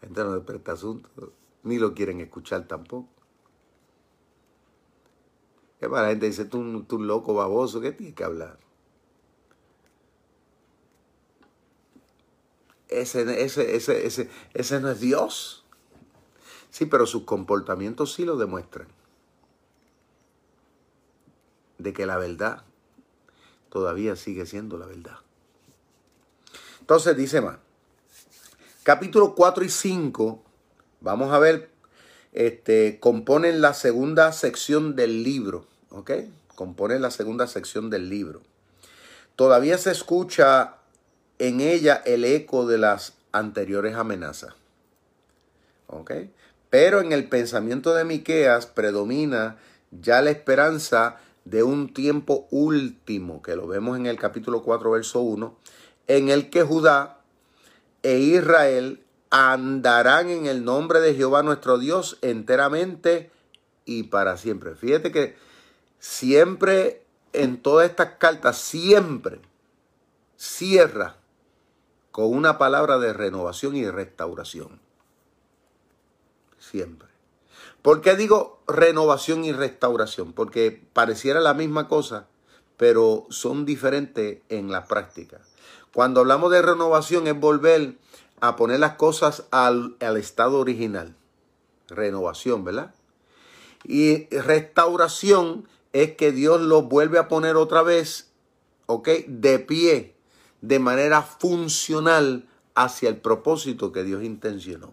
A: gente no le presta asunto, ni lo quieren escuchar tampoco. Que para la gente dice, tú, tú loco baboso, ¿qué tienes que hablar? ese, ese, ese, ese, ese no es Dios. Sí, pero sus comportamientos sí lo demuestran. De que la verdad todavía sigue siendo la verdad. Entonces dice más. Capítulo 4 y 5, vamos a ver, este, componen la segunda sección del libro. ¿Ok? Componen la segunda sección del libro. Todavía se escucha en ella el eco de las anteriores amenazas. ¿Ok? Pero en el pensamiento de Miqueas predomina ya la esperanza de un tiempo último, que lo vemos en el capítulo 4, verso 1, en el que Judá e Israel andarán en el nombre de Jehová nuestro Dios enteramente y para siempre. Fíjate que siempre en todas estas cartas, siempre cierra con una palabra de renovación y restauración. Siempre. ¿Por qué digo renovación y restauración? Porque pareciera la misma cosa, pero son diferentes en la práctica. Cuando hablamos de renovación es volver a poner las cosas al, estado original. Renovación, ¿verdad? Y restauración es que Dios lo vuelve a poner otra vez, ¿ok? De pie de manera funcional hacia el propósito que Dios intencionó.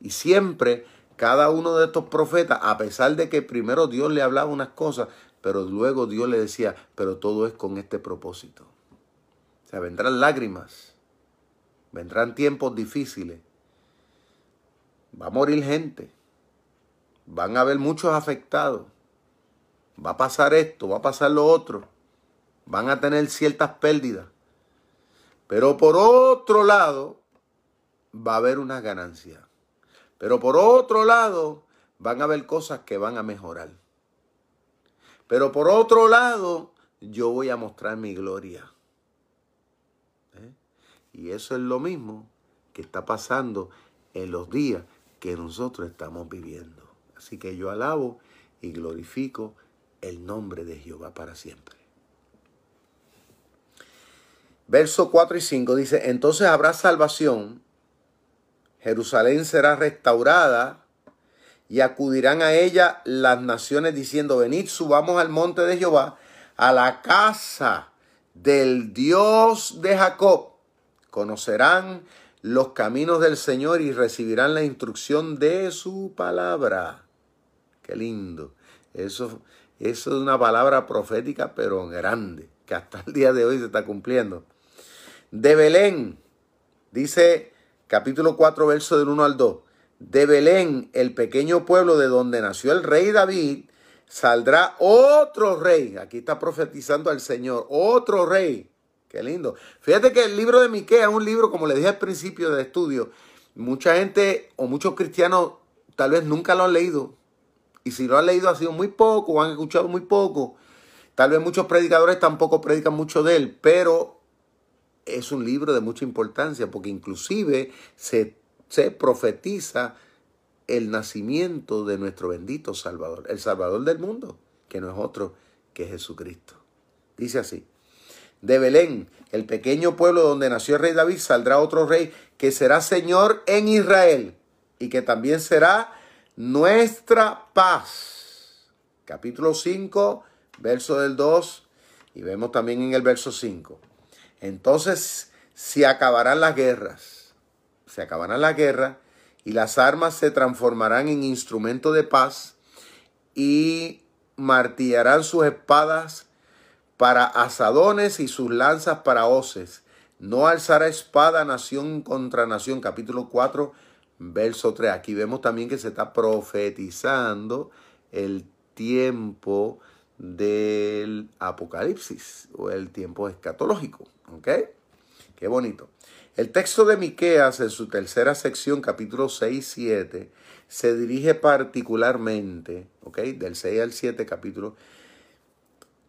A: Y siempre cada uno de estos profetas, a pesar de que primero Dios le hablaba unas cosas, pero luego Dios le decía, pero todo es con este propósito. O sea, vendrán lágrimas, vendrán tiempos difíciles, va a morir gente, van a haber muchos afectados, va a pasar esto, va a pasar lo otro van a tener ciertas pérdidas. Pero por otro lado, va a haber una ganancia. Pero por otro lado, van a haber cosas que van a mejorar. Pero por otro lado, yo voy a mostrar mi gloria. ¿Eh? Y eso es lo mismo que está pasando en los días que nosotros estamos viviendo. Así que yo alabo y glorifico el nombre de Jehová para siempre. Verso 4 y 5 dice, entonces habrá salvación, Jerusalén será restaurada y acudirán a ella las naciones diciendo, venid, subamos al monte de Jehová, a la casa del Dios de Jacob. Conocerán los caminos del Señor y recibirán la instrucción de su palabra. Qué lindo. Eso, eso es una palabra profética, pero grande. que hasta el día de hoy se está cumpliendo. De Belén, dice capítulo 4, verso del 1 al 2. De Belén, el pequeño pueblo de donde nació el rey David, saldrá otro rey. Aquí está profetizando al Señor, otro rey. Qué lindo. Fíjate que el libro de Miquea es un libro, como le dije al principio del estudio, mucha gente o muchos cristianos tal vez nunca lo han leído. Y si lo han leído ha sido muy poco o han escuchado muy poco. Tal vez muchos predicadores tampoco predican mucho de él, pero es un libro de mucha importancia porque inclusive se, se profetiza el nacimiento de nuestro bendito Salvador, el Salvador del mundo, que no es otro que Jesucristo. Dice así, de Belén, el pequeño pueblo donde nació el rey David, saldrá otro rey que será Señor en Israel y que también será nuestra paz. Capítulo 5, verso del 2, y vemos también en el verso 5. Entonces se acabarán las guerras, se acabarán las guerras y las armas se transformarán en instrumento de paz y martillarán sus espadas para asadones y sus lanzas para hoces. No alzará espada nación contra nación. Capítulo 4, verso 3. Aquí vemos también que se está profetizando el tiempo del Apocalipsis o el tiempo escatológico. ¿Ok? Qué bonito. El texto de Miqueas en su tercera sección, capítulo 6 y 7, se dirige particularmente, ¿ok? Del 6 al 7 capítulo,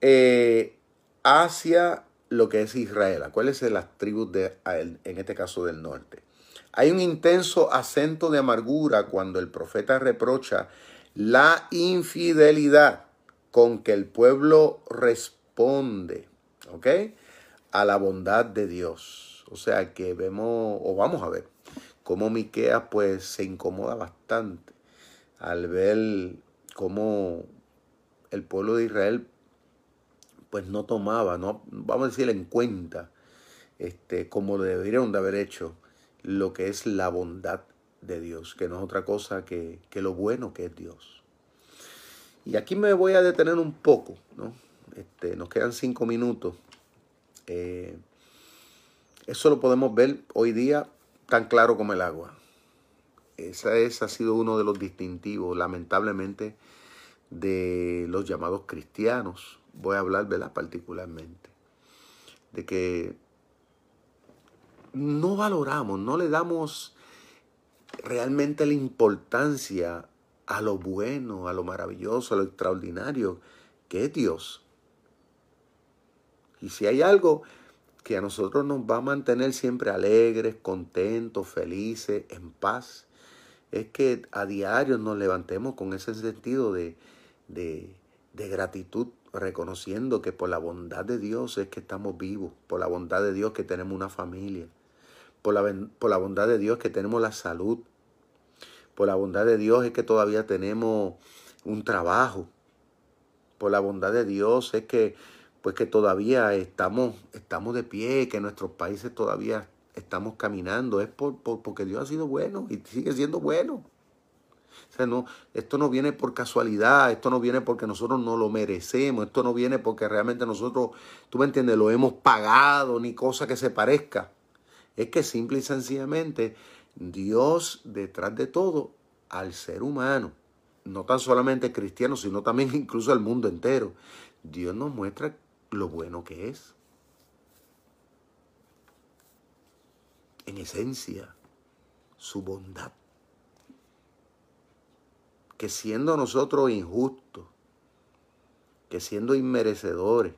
A: eh, hacia lo que es Israel. Acuérdense las tribus de, en este caso del norte. Hay un intenso acento de amargura cuando el profeta reprocha la infidelidad con que el pueblo responde, ¿ok? A la bondad de Dios. O sea que vemos, o vamos a ver, cómo Miqueas pues se incomoda bastante al ver cómo el pueblo de Israel pues no tomaba, no, vamos a decir en cuenta, este, como deberían de haber hecho, lo que es la bondad de Dios, que no es otra cosa que, que lo bueno que es Dios. Y aquí me voy a detener un poco, ¿no? Este, nos quedan cinco minutos. Eh, eso lo podemos ver hoy día tan claro como el agua. Ese es, ha sido uno de los distintivos, lamentablemente, de los llamados cristianos. Voy a hablar, ¿verdad? Particularmente. De que no valoramos, no le damos realmente la importancia a lo bueno, a lo maravilloso, a lo extraordinario que es Dios. Y si hay algo que a nosotros nos va a mantener siempre alegres, contentos, felices, en paz, es que a diario nos levantemos con ese sentido de, de, gratitud, reconociendo que por la bondad de Dios es que estamos vivos, por la bondad de Dios que tenemos una familia, por la, por la bondad de Dios que tenemos la salud, por la bondad de Dios es que todavía tenemos un trabajo. Por la bondad de Dios es que pues que todavía estamos, estamos de pie, que nuestros países todavía estamos caminando. Es por, porque Dios ha sido bueno y sigue siendo bueno. O sea, no, esto no viene por casualidad, esto no viene porque nosotros no lo merecemos, esto no viene porque realmente nosotros, tú me entiendes, lo hemos pagado, ni cosa que se parezca. Es que simple y sencillamente Dios detrás de todo al ser humano, no tan solamente cristiano, sino también incluso al mundo entero. Dios nos muestra lo bueno que es. En esencia, su bondad. Que siendo nosotros injustos, que siendo inmerecedores,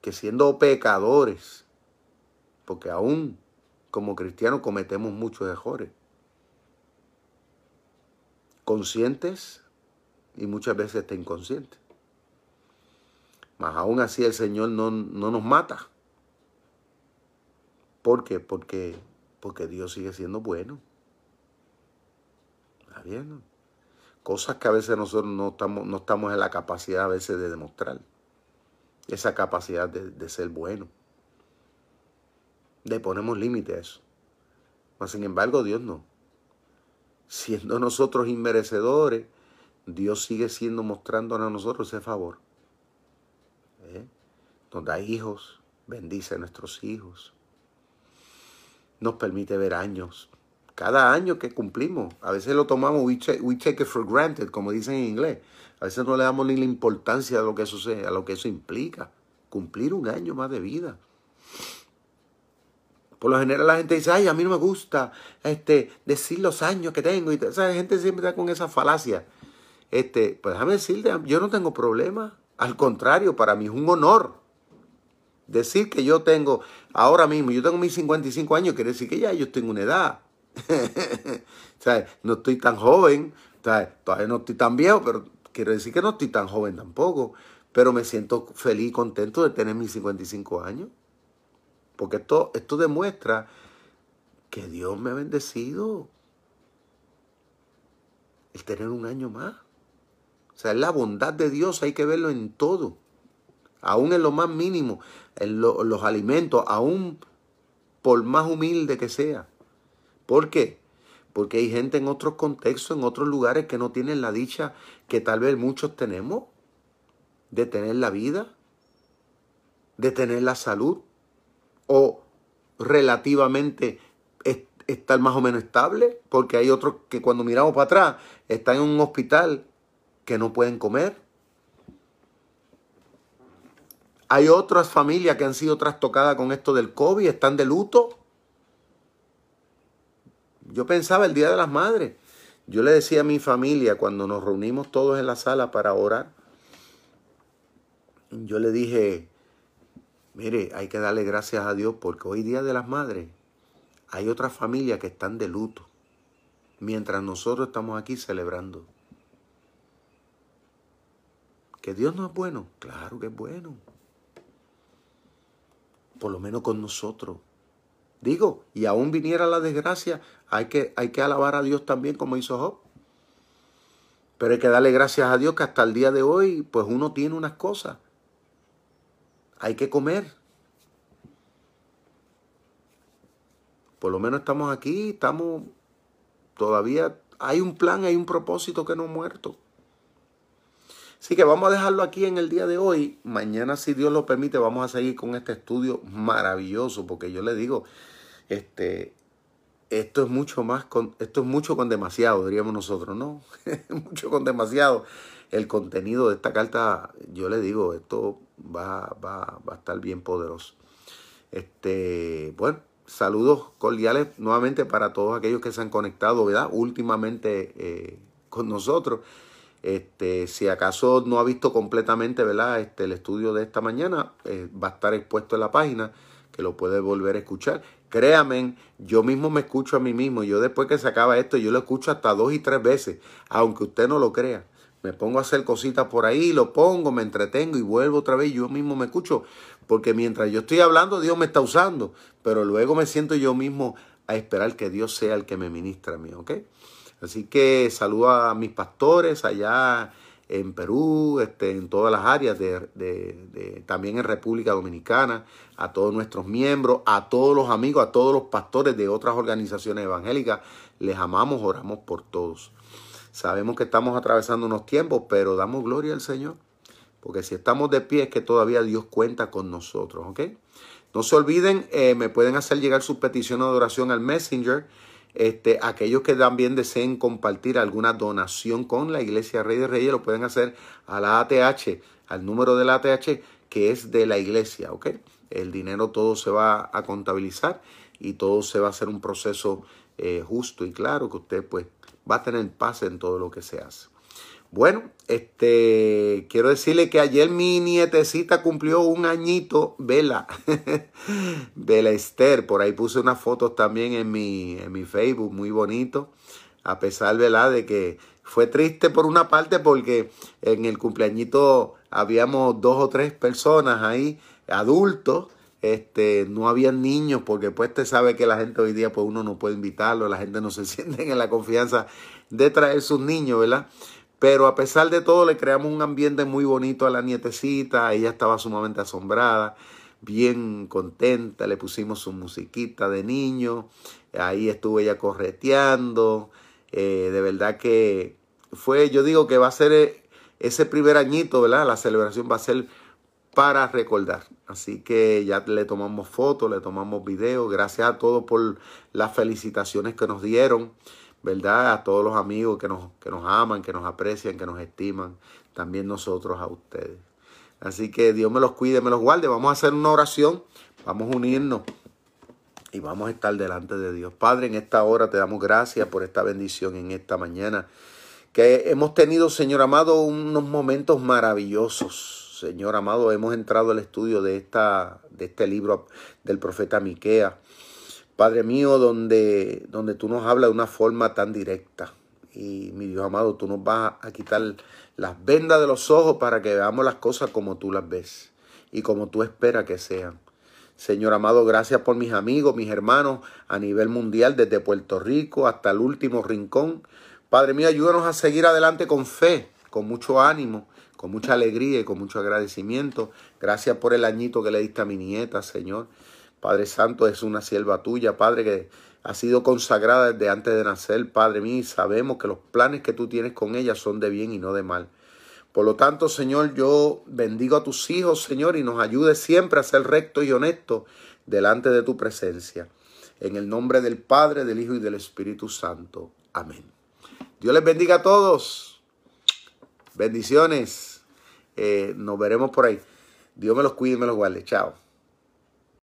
A: que siendo pecadores, porque aún como cristianos cometemos muchos errores. Conscientes y muchas veces está inconscientes. Mas aún así el Señor no, nos mata. ¿Por qué? Porque, porque Dios sigue siendo bueno. ¿Está bien? Cosas que a veces nosotros no estamos, no estamos en la capacidad a veces de demostrar. Esa capacidad de, de ser bueno le ponemos límite a eso. Mas, sin embargo, Dios no. Siendo nosotros inmerecedores, Dios sigue siendo mostrándonos a nosotros ese favor. Nos da hijos, bendice a nuestros hijos, nos permite ver años. Cada año que cumplimos, a veces lo tomamos, we take, it for granted, como dicen en inglés. A veces no le damos ni la importancia a lo que eso, a lo que eso implica. Cumplir un año más de vida. Por lo general la gente dice, ay, a mí no me gusta este, decir los años que tengo. Y esa gente siempre está con esa falacia. Este, pues déjame decirte, yo no tengo problema. Al contrario, para mí es un honor decir que yo tengo, ahora mismo, yo tengo mis 55 años, quiere decir que ya yo tengo una edad. [laughs] No estoy tan joven, todavía no estoy tan viejo, pero quiero decir que no estoy tan joven tampoco. Pero me siento feliz y contento de tener mis 55 años. Porque esto, esto demuestra que Dios me ha bendecido el tener un año más. O sea, es la bondad de Dios, hay que verlo en todo. Aún en lo más mínimo, en los alimentos, aún por más humilde que sea. ¿Por qué? Porque hay gente en otros contextos, en otros lugares que no tienen la dicha que tal vez muchos tenemos de tener la vida, de tener la salud o relativamente estar más o menos estable, porque hay otros que cuando miramos para atrás están en un hospital que no pueden comer. Hay otras familias que han sido trastocadas con esto del COVID, están de luto. Yo pensaba el Día de las Madres. Yo le decía a mi familia cuando nos reunimos todos en la sala para orar, yo le dije, mire, hay que darle gracias a Dios porque hoy Día de las Madres hay otras familias que están de luto, mientras nosotros estamos aquí celebrando. ¿Que Dios no es bueno? Claro que es bueno. Por lo menos con nosotros. Digo, y aún viniera la desgracia, hay que, hay que alabar a Dios también como hizo Job. Pero hay que darle gracias a Dios que hasta el día de hoy, pues uno tiene unas cosas. Hay que comer. Por lo menos estamos aquí, estamos todavía, hay un plan, hay un propósito que no ha muerto. Así que vamos a dejarlo aquí en el día de hoy. Mañana, si Dios lo permite, vamos a seguir con este estudio maravilloso, porque yo le digo, este, esto es mucho más con, esto es mucho con demasiado, diríamos nosotros, ¿no? [laughs] mucho con demasiado. El contenido de esta carta, yo le digo, esto va, va, va a estar bien poderoso. Este, bueno, saludos cordiales nuevamente para todos aquellos que se han conectado, ¿verdad? Últimamente eh, con nosotros. Este, si acaso no ha visto completamente ¿verdad? Este, el estudio de esta mañana, eh, va a estar expuesto en la página, que lo puede volver a escuchar. Créame, yo mismo me escucho a mí mismo. Yo después que se acaba esto, yo lo escucho hasta dos y tres veces, aunque usted no lo crea. Me pongo a hacer cositas por ahí, lo pongo, me entretengo y vuelvo otra vez. Yo mismo me escucho, porque mientras yo estoy hablando, Dios me está usando. Pero luego me siento yo mismo a esperar que Dios sea el que me ministra a mí, ¿ok? Así que saludo a mis pastores allá en Perú, este, en todas las áreas, de, también en República Dominicana, a todos nuestros miembros, a todos los amigos, a todos los pastores de otras organizaciones evangélicas. Les amamos, oramos por todos. Sabemos que estamos atravesando unos tiempos, pero damos gloria al Señor. Porque si estamos de pie es que todavía Dios cuenta con nosotros, ¿ok? No se olviden, eh, me pueden hacer llegar sus peticiones de oración al Messenger este, aquellos que también deseen compartir alguna donación con la Iglesia Rey de Reyes lo pueden hacer a la ATH, al número de la ATH que es de la iglesia, ¿ok? El dinero todo se va a contabilizar y todo se va a hacer un proceso eh, justo y claro que usted pues va a tener paz en todo lo que se hace. Bueno, este, quiero decirle que ayer mi nietecita cumplió un añito, Vela, [laughs] Vela Esther, por ahí puse unas fotos también en mi, en mi Facebook, muy bonito, a pesar, ¿verdad?, de que fue triste por una parte porque en el cumpleañito habíamos dos o tres personas ahí, adultos, este, no habían niños, porque pues te sabe que la gente hoy día, pues uno no puede invitarlo, la gente no se [laughs] siente en la confianza de traer sus niños, ¿verdad? Pero a pesar de todo le creamos un ambiente muy bonito a la nietecita, ella estaba sumamente asombrada, bien contenta, le pusimos su musiquita de niño, ahí estuvo ella correteando, eh, de verdad que fue, yo digo que va a ser eh, ese primer añito, ¿verdad? La celebración va a ser para recordar. Así que ya le tomamos fotos, le tomamos videos. Gracias a todos por las felicitaciones que nos dieron, ¿verdad? A todos los amigos que nos, que nos aman, que nos aprecian, que nos estiman. También nosotros a ustedes. Así que Dios me los cuide, me los guarde. Vamos a hacer una oración. Vamos a unirnos y vamos a estar delante de Dios. Padre, en esta hora te damos gracias por esta bendición en esta mañana. Que hemos tenido, Señor amado, unos momentos maravillosos Señor amado, hemos entrado al estudio de, esta, de este libro del profeta Miquea. Padre mío, donde, donde tú nos hablas de una forma tan directa. Y mi Dios amado, tú nos vas a quitar las vendas de los ojos para que veamos las cosas como tú las ves y como tú esperas que sean. Señor amado, gracias por mis amigos, mis hermanos a nivel mundial, desde Puerto Rico hasta el último rincón. Padre mío, ayúdanos a seguir adelante con fe, con mucho ánimo, con mucha alegría y con mucho agradecimiento. Gracias por el añito que le diste a mi nieta, Señor. Padre Santo, es una sierva tuya, Padre, que ha sido consagrada desde antes de nacer, Padre mío, y sabemos que los planes que tú tienes con ella son de bien y no de mal. Por lo tanto, Señor, yo bendigo a tus hijos, Señor, y nos ayude siempre a ser rectos y honestos delante de tu presencia. En el nombre del Padre, del Hijo y del Espíritu Santo. Amén. Dios les bendiga a todos. Bendiciones. Eh, nos veremos por ahí. Dios me los cuide y me los guarde. Chao.